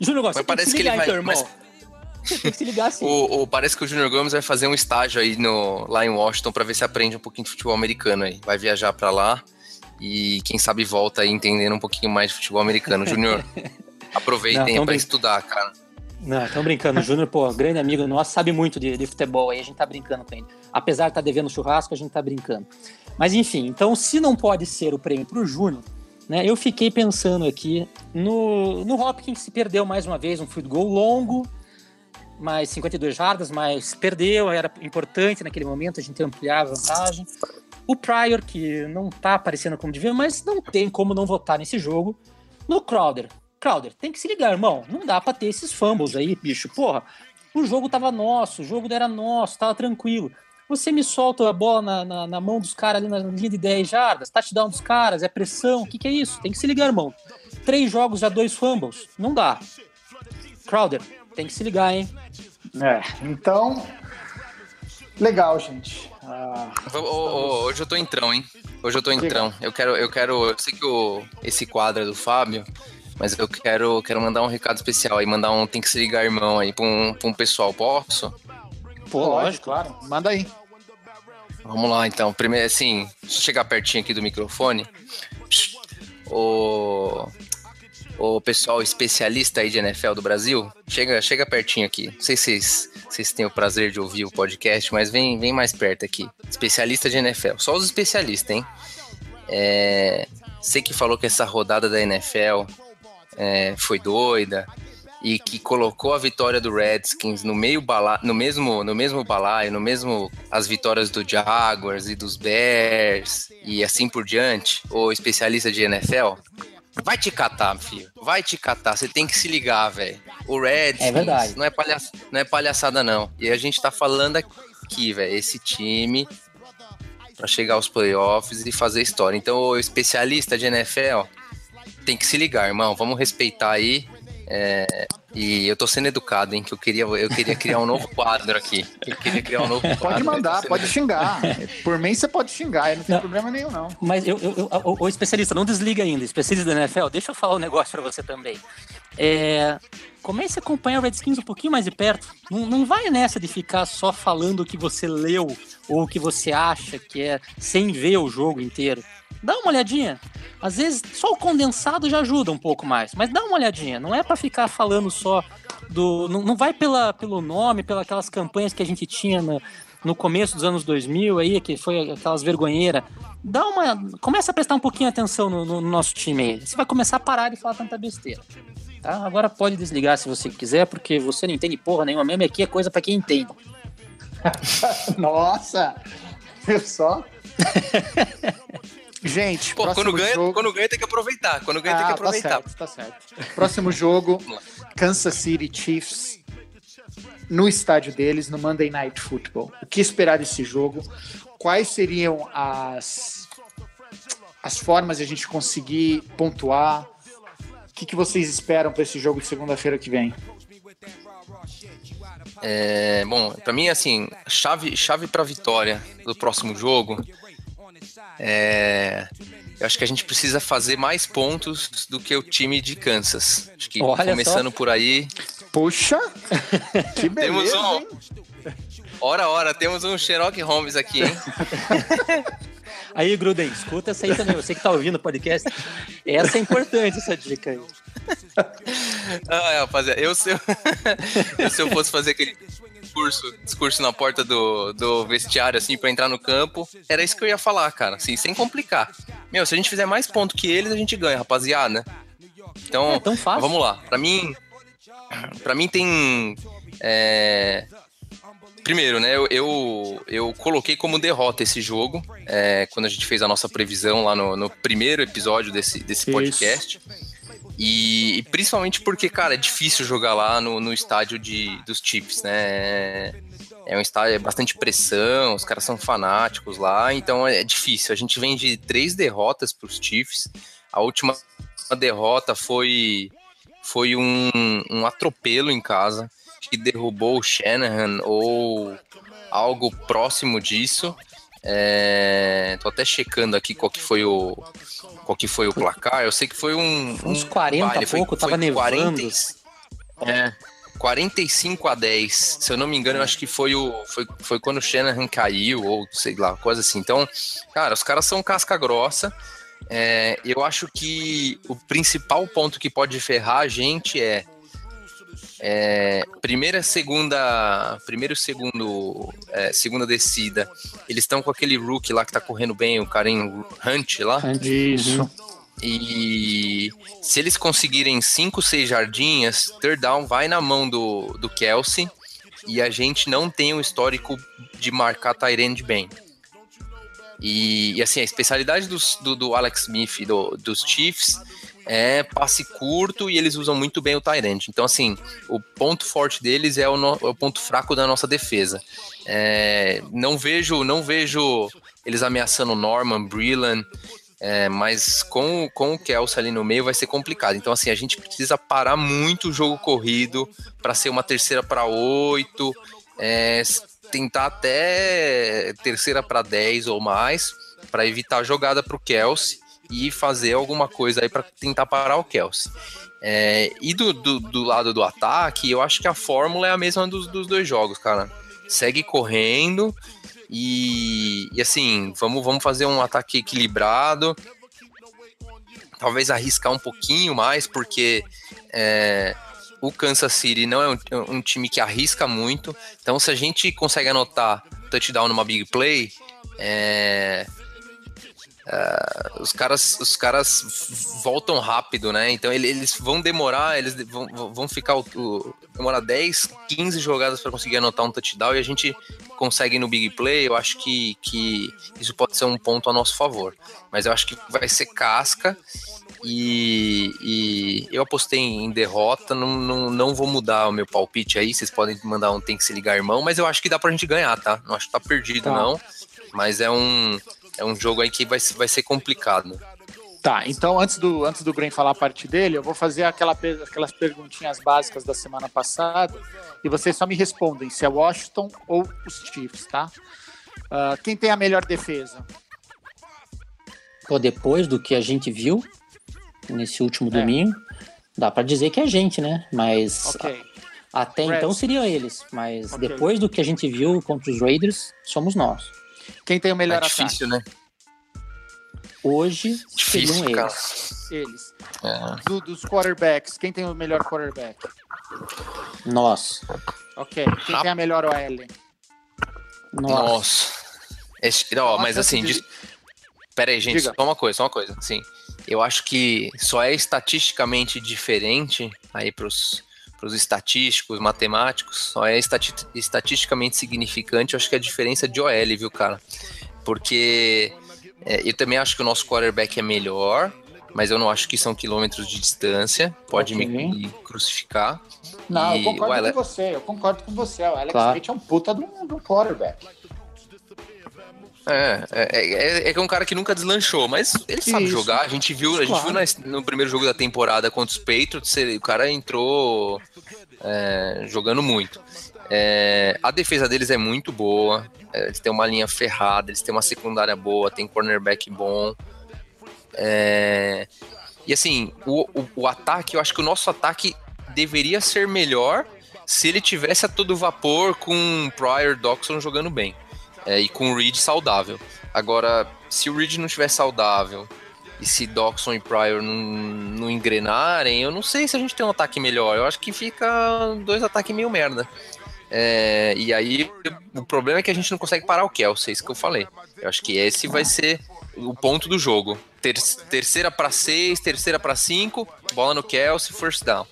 Júnior Gomes, Mas tem que parece se que ele ligar, vai- então, irmão. mas- tem que se ligar assim. <laughs> O, o- parece que o Junior Gomes vai fazer um estágio aí no, lá em Washington pra ver se aprende um pouquinho de futebol americano aí. Vai viajar pra lá e quem sabe volta aí entendendo um pouquinho mais de futebol americano. Júnior, <laughs> aproveitem pra bem. estudar, cara. Não, estão brincando. O Júnior, pô, grande amigo nosso, sabe muito de, de futebol aí, a gente tá brincando com ele. Apesar de estar devendo churrasco, a gente tá brincando. Mas enfim, então se não pode ser o prêmio pro Júnior, né, eu fiquei pensando aqui no, no Hopkins, se perdeu mais uma vez um field goal longo, mais 52 jardas, mas perdeu, era importante naquele momento, a gente ampliar a vantagem. O Pryor, que não tá aparecendo como devia, mas não tem como não votar nesse jogo. No Crowder. Crowder, tem que se ligar, irmão. Não dá pra ter esses fumbles aí, bicho. Porra, o jogo tava nosso, o jogo era nosso, tava tranquilo. Você me solta a bola na, na, na mão dos caras ali na linha de 10 jardas, touchdown dos caras, é pressão, o que, que é isso? Tem que se ligar, irmão. Três jogos, já dois fumbles. Não dá. Crowder, tem que se ligar, hein? É, então. Legal, gente. Ah, hoje eu tô entrão, hein? Hoje eu tô entrão. Eu quero, eu quero. Eu sei que o, esse quadro é do Fábio, mas eu quero, quero mandar um recado especial aí, mandar um tem que se ligar, irmão, aí pra um, pra um pessoal. Posso? Pô, lógico. claro. Manda aí. Vamos lá, então. Primeiro, assim, deixa eu chegar pertinho aqui do microfone. O, o pessoal especialista aí de NFL do Brasil, chega, chega pertinho aqui. Não sei se vocês, vocês têm o prazer de ouvir o podcast, mas vem, vem mais perto aqui. Especialista de NFL. Só os especialistas, hein? É, sei que falou que essa rodada da NFL é, foi doida e que colocou a vitória do Redskins no meio bala, no mesmo no mesmo balaio, no mesmo as vitórias do Jaguars e dos Bears e assim por diante, o especialista de NFL, vai te catar, filho. Vai te catar, você tem que se ligar, velho. O Redskins É verdade. não é não é palhaçada não. E a gente tá falando aqui, velho, esse time para chegar aos playoffs e fazer história. Então, o especialista de NFL tem que se ligar, irmão. Vamos respeitar aí. É, e eu tô sendo educado, hein? Que eu queria, eu queria criar um novo quadro aqui. Eu queria criar um novo quadro. Pode mandar, pode sendo- xingar. Por mim, você pode xingar, aí não tem Não. problema nenhum, não. Mas eu, eu, eu- o, o especialista, não desliga ainda. Especialista da NFL, deixa eu falar um negócio pra você também. É, comece a acompanhar o Redskins um pouquinho mais de perto. Não, não vai nessa de ficar só falando o que você leu ou o que você acha que é, sem ver o jogo inteiro. Dá uma olhadinha. Às vezes, só o condensado já ajuda um pouco mais. Mas dá uma olhadinha. Não é pra ficar falando só do. Não, não vai pela, pelo nome, pelas aquelas campanhas que a gente tinha no, no começo dos anos 2000 aí, que foi aquelas vergonheiras. Dá uma. Começa a prestar um pouquinho atenção no, no nosso time aí. Você vai começar a parar de falar tanta besteira. Tá? Agora pode desligar se você quiser, porque você não entende porra nenhuma mesmo. Aqui é coisa pra quem entende. <laughs> Nossa! Viu só? <laughs> Gente, Pô, quando ganha, jogo... quando ganha tem que aproveitar. Quando ganha tem que Ah, aproveitar. Tá certo, tá certo. Próximo jogo, Kansas City Chiefs no estádio deles, no Monday Night Football. O que esperar desse jogo? Quais seriam as, as formas de a gente conseguir pontuar? O que, que vocês esperam para esse jogo de segunda-feira que vem? É, bom, pra mim, assim, chave, chave pra vitória do próximo jogo. É, eu acho que a gente precisa fazer mais pontos do que o time de Kansas. Acho que Olha começando por aí. Puxa! <laughs> Que Temos beleza, um. hein? Ora, ora, temos um Sherlock Holmes aqui, hein? <laughs> Aí, Gruden, escuta essa aí também. Você que tá ouvindo o podcast. Essa é importante, essa dica aí. Ah, rapaziada, eu se eu, <laughs> eu se eu fosse fazer aquele discurso, discurso na porta do, do vestiário, assim, pra entrar no campo, era isso que eu ia falar, cara, assim, sem complicar. Meu, se a gente fizer mais ponto que eles, a gente ganha, rapaziada. Então, É tão fácil. vamos lá. Pra mim, pra mim tem... é, Primeiro, né, eu, eu, eu coloquei como derrota esse jogo, é, quando a gente fez a nossa previsão lá no, no primeiro episódio desse, desse Isso. E, e principalmente porque, cara, é difícil jogar lá no, no estádio de, dos Chiefs, né? É um estádio, é bastante pressão, os caras são fanáticos lá, então é difícil. A gente vem de três derrotas para os Chiefs. A última derrota foi foi um, um atropelo em casa que derrubou o Shanahan ou algo próximo disso. É, tô até checando aqui qual que foi o qual que foi o placar. Eu sei que foi um uns 40 baile, a pouco, foi, tava foi nevando. 40, é, 45 a 10. Se eu não me engano, eu acho que foi o foi, foi quando o Shanahan caiu ou sei lá, coisa assim. Então, cara, os caras são casca grossa. É, eu acho que o principal ponto que pode ferrar a gente é, é primeira, segunda, primeiro, segundo, é, segunda descida. Eles estão com aquele rookie lá que tá correndo bem, o Karen Hunt lá. Isso. E se eles conseguirem 5, 6 jardinhas, third down vai na mão do, do Kelsey. E a gente não tem um histórico de marcar Tyrande bem. E, e, assim, a especialidade dos, do, do Alex Smith do, dos Chiefs é passe curto e eles usam muito bem o Tyrant. Então, assim, o ponto forte deles é o, no, é o ponto fraco da nossa defesa. É, não vejo não vejo eles ameaçando Norman, Breland, é, mas com, com o Kelsey ali no meio vai ser complicado. Então, assim, a gente precisa parar muito o jogo corrido para ser uma terceira para oito, é, tentar até terceira para 10 ou mais, para evitar a jogada para o Kelsey e fazer alguma coisa aí para tentar parar o Kelsey. É, e do, do, do, lado do ataque, eu acho que a fórmula é a mesma dos, dos dois jogos, cara. Segue correndo e, e, assim, vamos, vamos fazer um ataque equilibrado. Talvez arriscar um pouquinho mais, porque é, o Kansas City não é um, um, time que arrisca muito. Então, se a gente consegue anotar touchdown numa big play, é, Uh, os caras os caras voltam rápido, né? Então ele, eles vão demorar, eles vão, vão ficar o, o, demorar 10, 15 jogadas para conseguir anotar um touchdown e a gente consegue no big play. Eu acho que, que isso pode ser um ponto a nosso favor, mas eu acho que vai ser casca. E, e eu apostei em derrota, não, não, não vou mudar o meu palpite aí. Vocês podem mandar um tem que se ligar, irmão, mas eu acho que dá pra gente ganhar, tá? Não acho que tá perdido, Tá. não. Mas é um, é um jogo aí que vai, ser- vai ser complicado. Tá, então antes do, antes do Green falar a parte dele, eu vou fazer aquela, aquelas perguntinhas básicas da semana passada e vocês só me respondem se é Washington ou os Chiefs, tá? Ah, quem tem a melhor defesa? Pô, depois do que a gente viu nesse último É. domingo, dá pra dizer que é a gente, né? Mas Ok. a- até Reds. então seriam eles. Mas Ok. depois do que a gente viu contra os Raiders, somos nós. Quem tem o melhor é difícil, né? Hoje Difícil, seriam cara. eles. ataque? Eles. É. Do- dos quarterbacks, quem tem o melhor quarterback? Nós. Ok. Quem tem a melhor OL? Nós. Nossa. Esse- ó, mas Nossa, assim, de- diz- pera aí, gente, Diga. só uma coisa, só uma coisa. Assim, eu acho que só é estatisticamente diferente aí pros, pros estatísticos, matemáticos, só é estati- estatisticamente significante, eu acho que é a diferença de OL, viu, cara? Porque é, eu também acho que o nosso quarterback é melhor, mas eu não acho que são quilômetros de distância. Pode me, Ok. me crucificar. Não, E eu concordo o Ale- com você, eu concordo com você. O Alex Claro. Smith é um puta de um quarterback. É, é, é, é que é um cara que nunca deslanchou, mas ele sabe Isso. jogar. A gente viu, a gente Claro. viu no primeiro jogo da temporada contra os Patriots, o cara entrou é, jogando muito. É, a defesa deles é muito boa, é, eles têm uma linha ferrada, eles têm uma secundária boa, tem cornerback bom. É, e assim, o, o, o ataque, eu acho que o nosso ataque deveria ser melhor se ele tivesse a todo vapor com Pryor Doxon jogando bem. É, e com o Reed saudável. Agora, se o Reed não estiver saudável e se Doxon e Pryor não, não engrenarem, eu não sei se a gente tem um ataque melhor. Eu acho que fica dois ataques meio merda. É, e aí, o problema é que a gente não consegue parar o Kelsey, é isso que eu falei. Eu acho que esse vai ser o ponto do jogo. Ter- terceira para seis, terceira para cinco, bola no Kelsey, first down.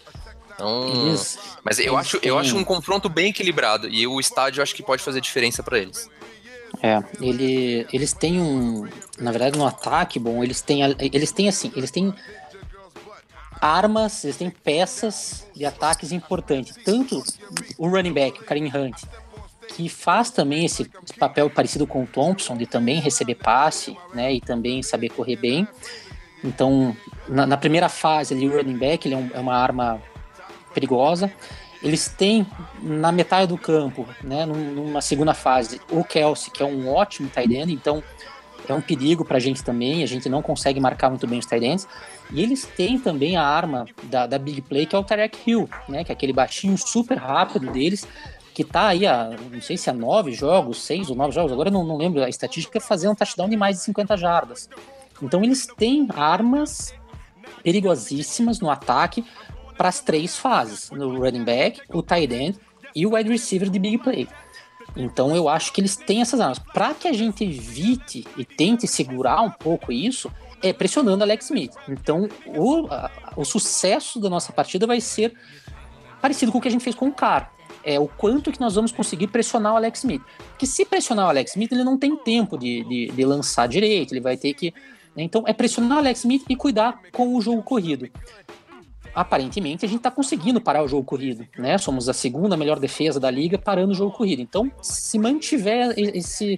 Então, Eles, mas eu acho, eu acho um confronto bem equilibrado e o estádio eu acho que pode fazer diferença para eles. É, ele, eles têm um. Na verdade, no ataque, bom, eles têm. Eles têm assim, eles têm armas, eles têm peças de ataques importantes. Tanto o running back, o Karim Hunt, que faz também esse, esse papel parecido com o Thompson, de também receber passe, né? E também saber correr bem. Então, na, na primeira fase ali, o running back ele é, um, é uma arma perigosa. Eles têm na metade do campo, né, numa segunda fase, o Kelsey, que é um ótimo tight end, então é um perigo para a gente também, a gente não consegue marcar muito bem os tight ends. E eles têm também a arma da, da Big Play, que é o Tarek Hill, né, que é aquele baixinho super rápido deles, que tá aí a, não sei se há nove jogos, seis ou nove jogos, agora não, não lembro a estatística, fazer um touchdown de mais de 50 jardas. Então eles têm armas perigosíssimas no ataque para as três fases, no running back, o tight end e o wide receiver de big play. Então eu acho que eles têm essas armas. Para que a gente evite e tente segurar um pouco isso, é pressionando Alex Smith. Então o, a, o sucesso da nossa partida vai ser parecido com o que a gente fez com o Carr. É o quanto que nós vamos conseguir pressionar o Alex Smith. Porque se pressionar o Alex Smith, ele não tem tempo de, de, de lançar direito, ele vai ter que. Né? Então é pressionar o Alex Smith e cuidar com o jogo corrido aparentemente a gente está conseguindo parar o jogo corrido, né? Somos a segunda melhor defesa da liga parando o jogo corrido. Então, se mantiver esse,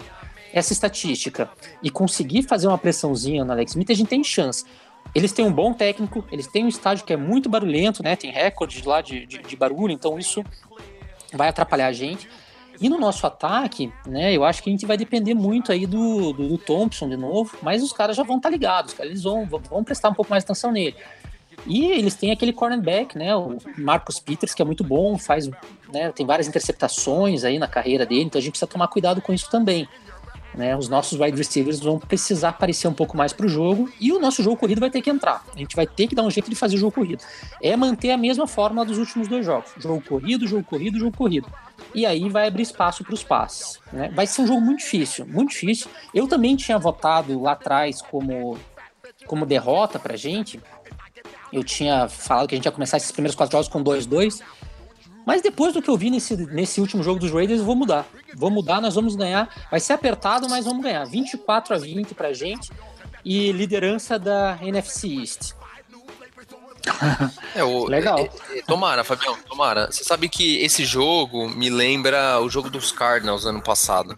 essa estatística e conseguir fazer uma pressãozinha no Alex Smith, a gente tem chance. Eles têm um bom técnico, eles têm um estádio que é muito barulhento, né? Tem recorde lá de, de, de barulho, então isso vai atrapalhar a gente. E no nosso ataque, né, eu acho que a gente vai depender muito aí do, do, do Thompson de novo, mas os caras já vão estar tá ligados, eles vão, vão prestar um pouco mais atenção nele. E eles têm aquele cornerback, né? O Marcos Peters, que é muito bom, faz, né, tem várias interceptações aí na carreira dele, então a gente precisa tomar cuidado com isso também. Né, os nossos wide receivers vão precisar aparecer um pouco mais para o jogo e o nosso jogo corrido vai ter que entrar. A gente vai ter que dar um jeito de fazer o jogo corrido. É manter a mesma fórmula dos últimos dois jogos: jogo corrido, jogo corrido, jogo corrido. E aí vai abrir espaço para os passes. Né? Vai ser um jogo muito difícil, muito difícil. Eu também tinha votado lá atrás como, como derrota para gente, eu tinha falado que a gente ia começar esses primeiros quatro jogos com 2-2. Mas depois do que eu vi nesse, nesse último jogo dos Raiders, eu vou mudar. Vou mudar, nós vamos ganhar. Vai ser apertado, mas vamos ganhar. 24 a 20 pra gente. E liderança da NFC East. É, o, Legal. É, é, tomara, Fabião, tomara. Você sabe que esse jogo me lembra o jogo dos Cardinals ano passado.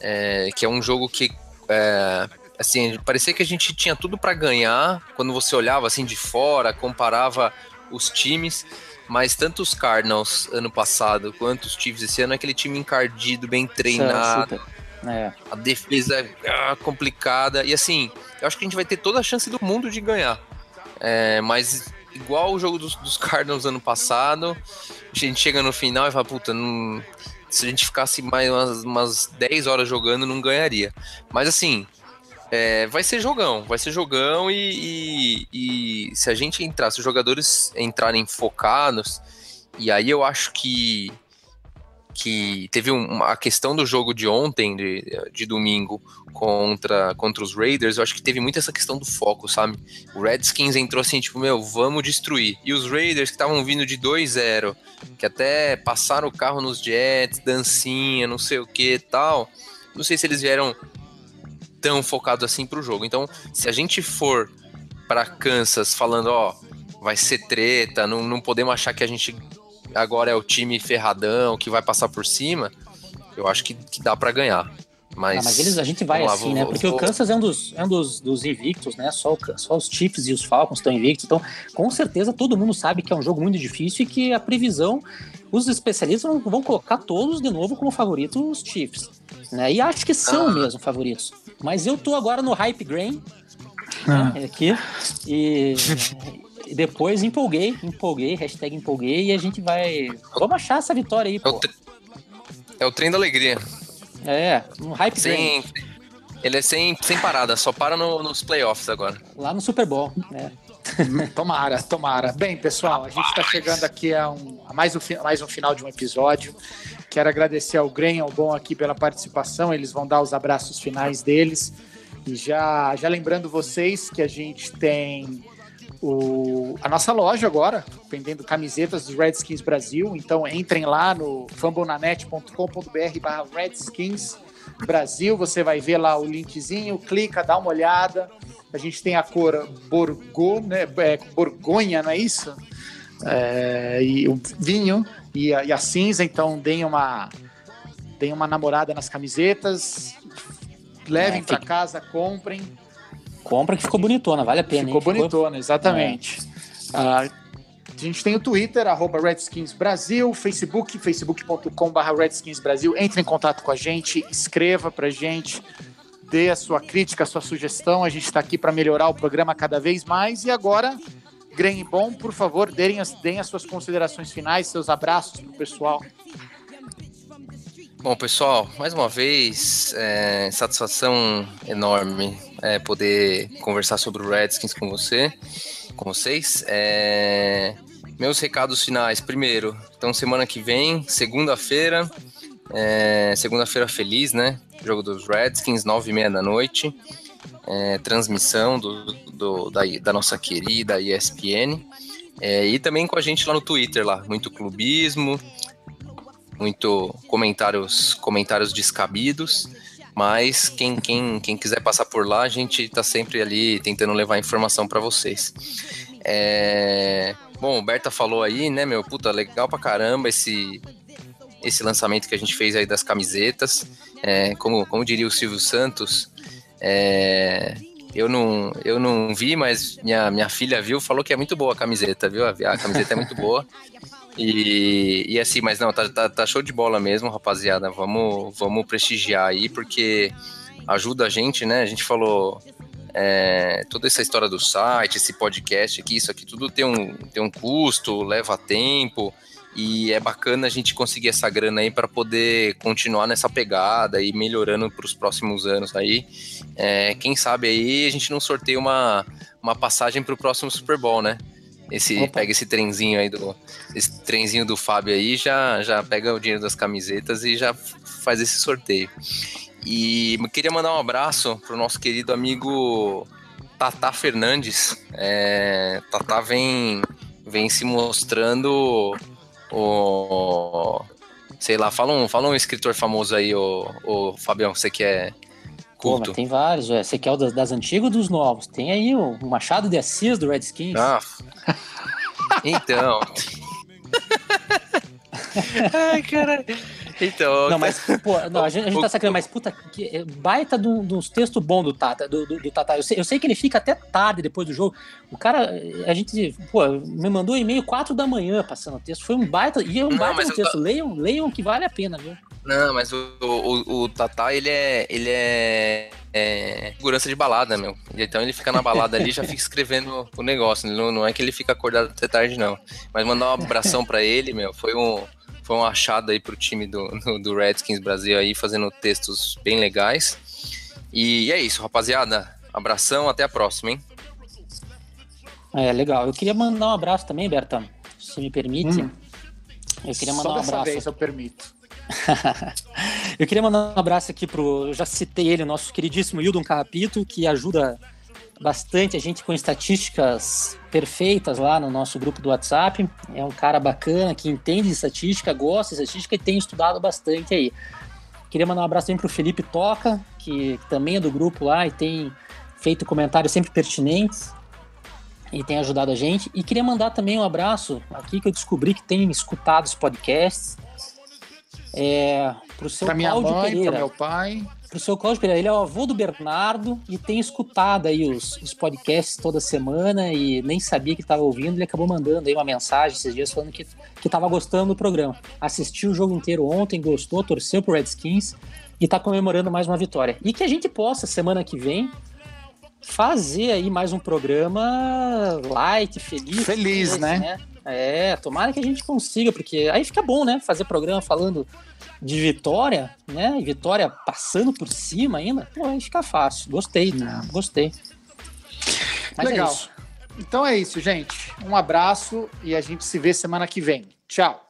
É, que é um jogo que é, assim, parecia que a gente tinha tudo para ganhar quando você olhava assim de fora, comparava os times, mas tanto os Cardinals ano passado quanto os Chiefs esse ano é aquele time encardido, bem treinado. É. A defesa é complicada. E assim, eu acho que a gente vai ter toda a chance do mundo de ganhar. É, mas igual o jogo dos, dos Cardinals ano passado, a gente chega no final e fala, puta, não, se a gente ficasse mais umas, umas 10 horas jogando, não ganharia. Mas assim, é, vai ser jogão, vai ser jogão e, e, e, se a gente entrar, se os jogadores entrarem focados, e aí eu acho que que teve uma, a questão do jogo de ontem, de, de domingo, contra, contra os Raiders, eu acho que teve muito essa questão do foco, sabe? O Redskins entrou assim, tipo, meu, vamos destruir. E os Raiders que estavam vindo de 2-0, que até passaram o carro nos Jets, dancinha, não sei o que tal. Não sei se eles vieram tão focado assim pro jogo. Então, se a gente for para Kansas falando, ó, vai ser treta, não, não podemos achar que a gente agora é o time ferradão que vai passar por cima, eu acho que, que dá para ganhar. Mas, ah, mas eles, a gente vai lá, assim, vou, né? Porque vou... o Kansas é um dos, é um dos, dos invictos, né? Só, só os Chiefs e os Falcons estão invictos. Então, com certeza, todo mundo sabe que é um jogo muito difícil e que a previsão, os especialistas vão, vão colocar todos de novo como favoritos os Chiefs. Né? E acho que são ah. mesmo favoritos. Mas eu tô agora no Hype Grain, ah. né, aqui, e, e, <laughs> depois empolguei, empolguei, hashtag empolguei, e a gente vai... Vamos achar essa vitória aí, pô. É o, é o trem da alegria. É, no Hype sem, Grain. Ele é sem, sem parada, só para no, nos playoffs agora. Lá no Super Bowl, né? <laughs> tomara, tomara. Bem, pessoal, a gente está chegando aqui a, um, a mais, um, mais um final de um episódio. Quero agradecer ao ao Bom aqui pela participação. Eles vão dar os abraços finais deles. E já, já lembrando vocês que a gente tem o, a nossa loja agora, vendendo camisetas dos Redskins Brasil. Então entrem lá no fambonanet.com.br barra Redskins Brasil. Você vai ver lá o linkzinho, clica, dá uma olhada. A gente tem a cor Borgo, né? É, Borgonha, não é isso? É, e o vinho e a, e a, cinza, então deem uma, deem uma namorada nas camisetas, levem é, para casa, comprem. Compra que ficou bonitona, vale a pena. Ficou bonitona, exatamente. Ah, a gente tem o Twitter, arroba Redskins Brasil, Facebook, facebook.com.br Redskins Brasil. Entre em contato com a gente, escreva pra gente, dê a sua crítica, a sua sugestão. A gente está aqui para melhorar o programa cada vez mais. E agora, Grem Bom, por favor, deem as, deem as suas considerações finais, seus abraços pro pessoal. Bom, pessoal, mais uma vez, é, satisfação enorme é, poder conversar sobre o Redskins com você, com vocês. É, meus recados finais, primeiro, então semana que vem, segunda-feira, é, segunda-feira feliz, né? Jogo dos Redskins, nove e meia da noite, é, transmissão do, do da, da, nossa querida ESPN. É, e também com a gente lá no Twitter, lá, muito clubismo, muito comentários, comentários descabidos, mas quem, quem, quem quiser passar por lá, a gente está sempre ali tentando levar informação para vocês. É... Bom, o Berta falou aí, né, meu, puta, legal pra caramba esse, esse lançamento que a gente fez aí das camisetas. É, como, como diria o Silvio Santos, é, eu não, eu não vi, mas minha, minha filha viu, falou que é muito boa a camiseta, viu? A, a camiseta é muito boa. E, e assim, mas não, tá, tá, tá, show de bola mesmo, rapaziada. Vamos, vamos prestigiar aí, porque ajuda a gente, né? A gente falou é, toda essa história do site, esse podcast aqui, isso aqui tudo tem um, tem um custo, leva tempo. E é bacana a gente conseguir essa grana aí para poder continuar nessa pegada e melhorando para os próximos anos aí. É, quem sabe aí a gente não sorteia uma, uma passagem para o próximo Super Bowl, né? Esse, pega esse trenzinho aí do. Esse trenzinho do Fábio aí, já, já pega o dinheiro das camisetas e já faz esse sorteio. E queria mandar um abraço pro nosso querido amigo Tata Fernandes. É, Tata vem, vem se mostrando o. Sei lá, fala um, fala um escritor famoso aí, o, o Fabião, você que é culto. Pô, tem vários, é. Você quer o das, das antigas ou dos novos? Tem aí o Machado de Assis do Redskins. Ah. <laughs> Então. <laughs> Ai, caralho. Então. Não, mas, pô, <laughs> não, a, gente, a gente tá sacando, mas puta, que, é baita de dos textos bons do Tata. Do, do, do Tata. Eu sei, eu sei, que ele fica até tarde depois do jogo. O cara, a gente, pô, me mandou um e-mail 4 da manhã passando o texto. Foi um baita. E é um não, baita no texto. Leiam, leiam que vale a pena, viu? Não, mas o, o, o Tata, ele é. Ele é. É, segurança de balada, meu. Então ele fica na balada ali já fica escrevendo o negócio. Não, não é que ele fica acordado até tarde, não. Mas mandar um abração para ele, meu. Foi um, foi um achado aí pro time do, do Redskins Brasil aí, fazendo textos bem legais. E é isso, rapaziada. Abração, até a próxima, hein? É, legal. Eu queria mandar um abraço também, Berta, se me permite. Hum. Eu queria mandar Só um abraço. Vez eu permito. <laughs> eu queria mandar um abraço aqui pro. Eu já citei ele, nosso queridíssimo Hildon Carrapito, que ajuda bastante a gente com estatísticas perfeitas lá no nosso grupo do WhatsApp. É um cara bacana que entende de estatística, gosta de estatística e tem estudado bastante aí. Queria mandar um abraço também pro Felipe Toca, que também é do grupo lá e tem feito comentários sempre pertinentes e tem ajudado a gente. E queria mandar também um abraço aqui que eu descobri que tem escutado os podcasts é, pro seu pra minha Cláudio mãe, Pereira. Pro meu pai. Pro seu Cláudio Pereira. Ele é o avô do Bernardo e tem escutado aí os, os podcasts toda semana e nem sabia que estava ouvindo. Ele acabou mandando aí uma mensagem esses dias falando que, que tava gostando do programa. Assistiu o jogo inteiro ontem, gostou, torceu pro Redskins e tá comemorando mais uma vitória. E que a gente possa, semana que vem, fazer aí mais um programa light, feliz. Feliz, né? né? É, tomara que a gente consiga, porque aí fica bom, né? Fazer programa falando de vitória, né? E vitória passando por cima ainda, pô, aí fica fácil. Gostei, Não. gostei. Mas é Legal. É então é isso, gente. Um abraço e a gente se vê semana que vem. Tchau.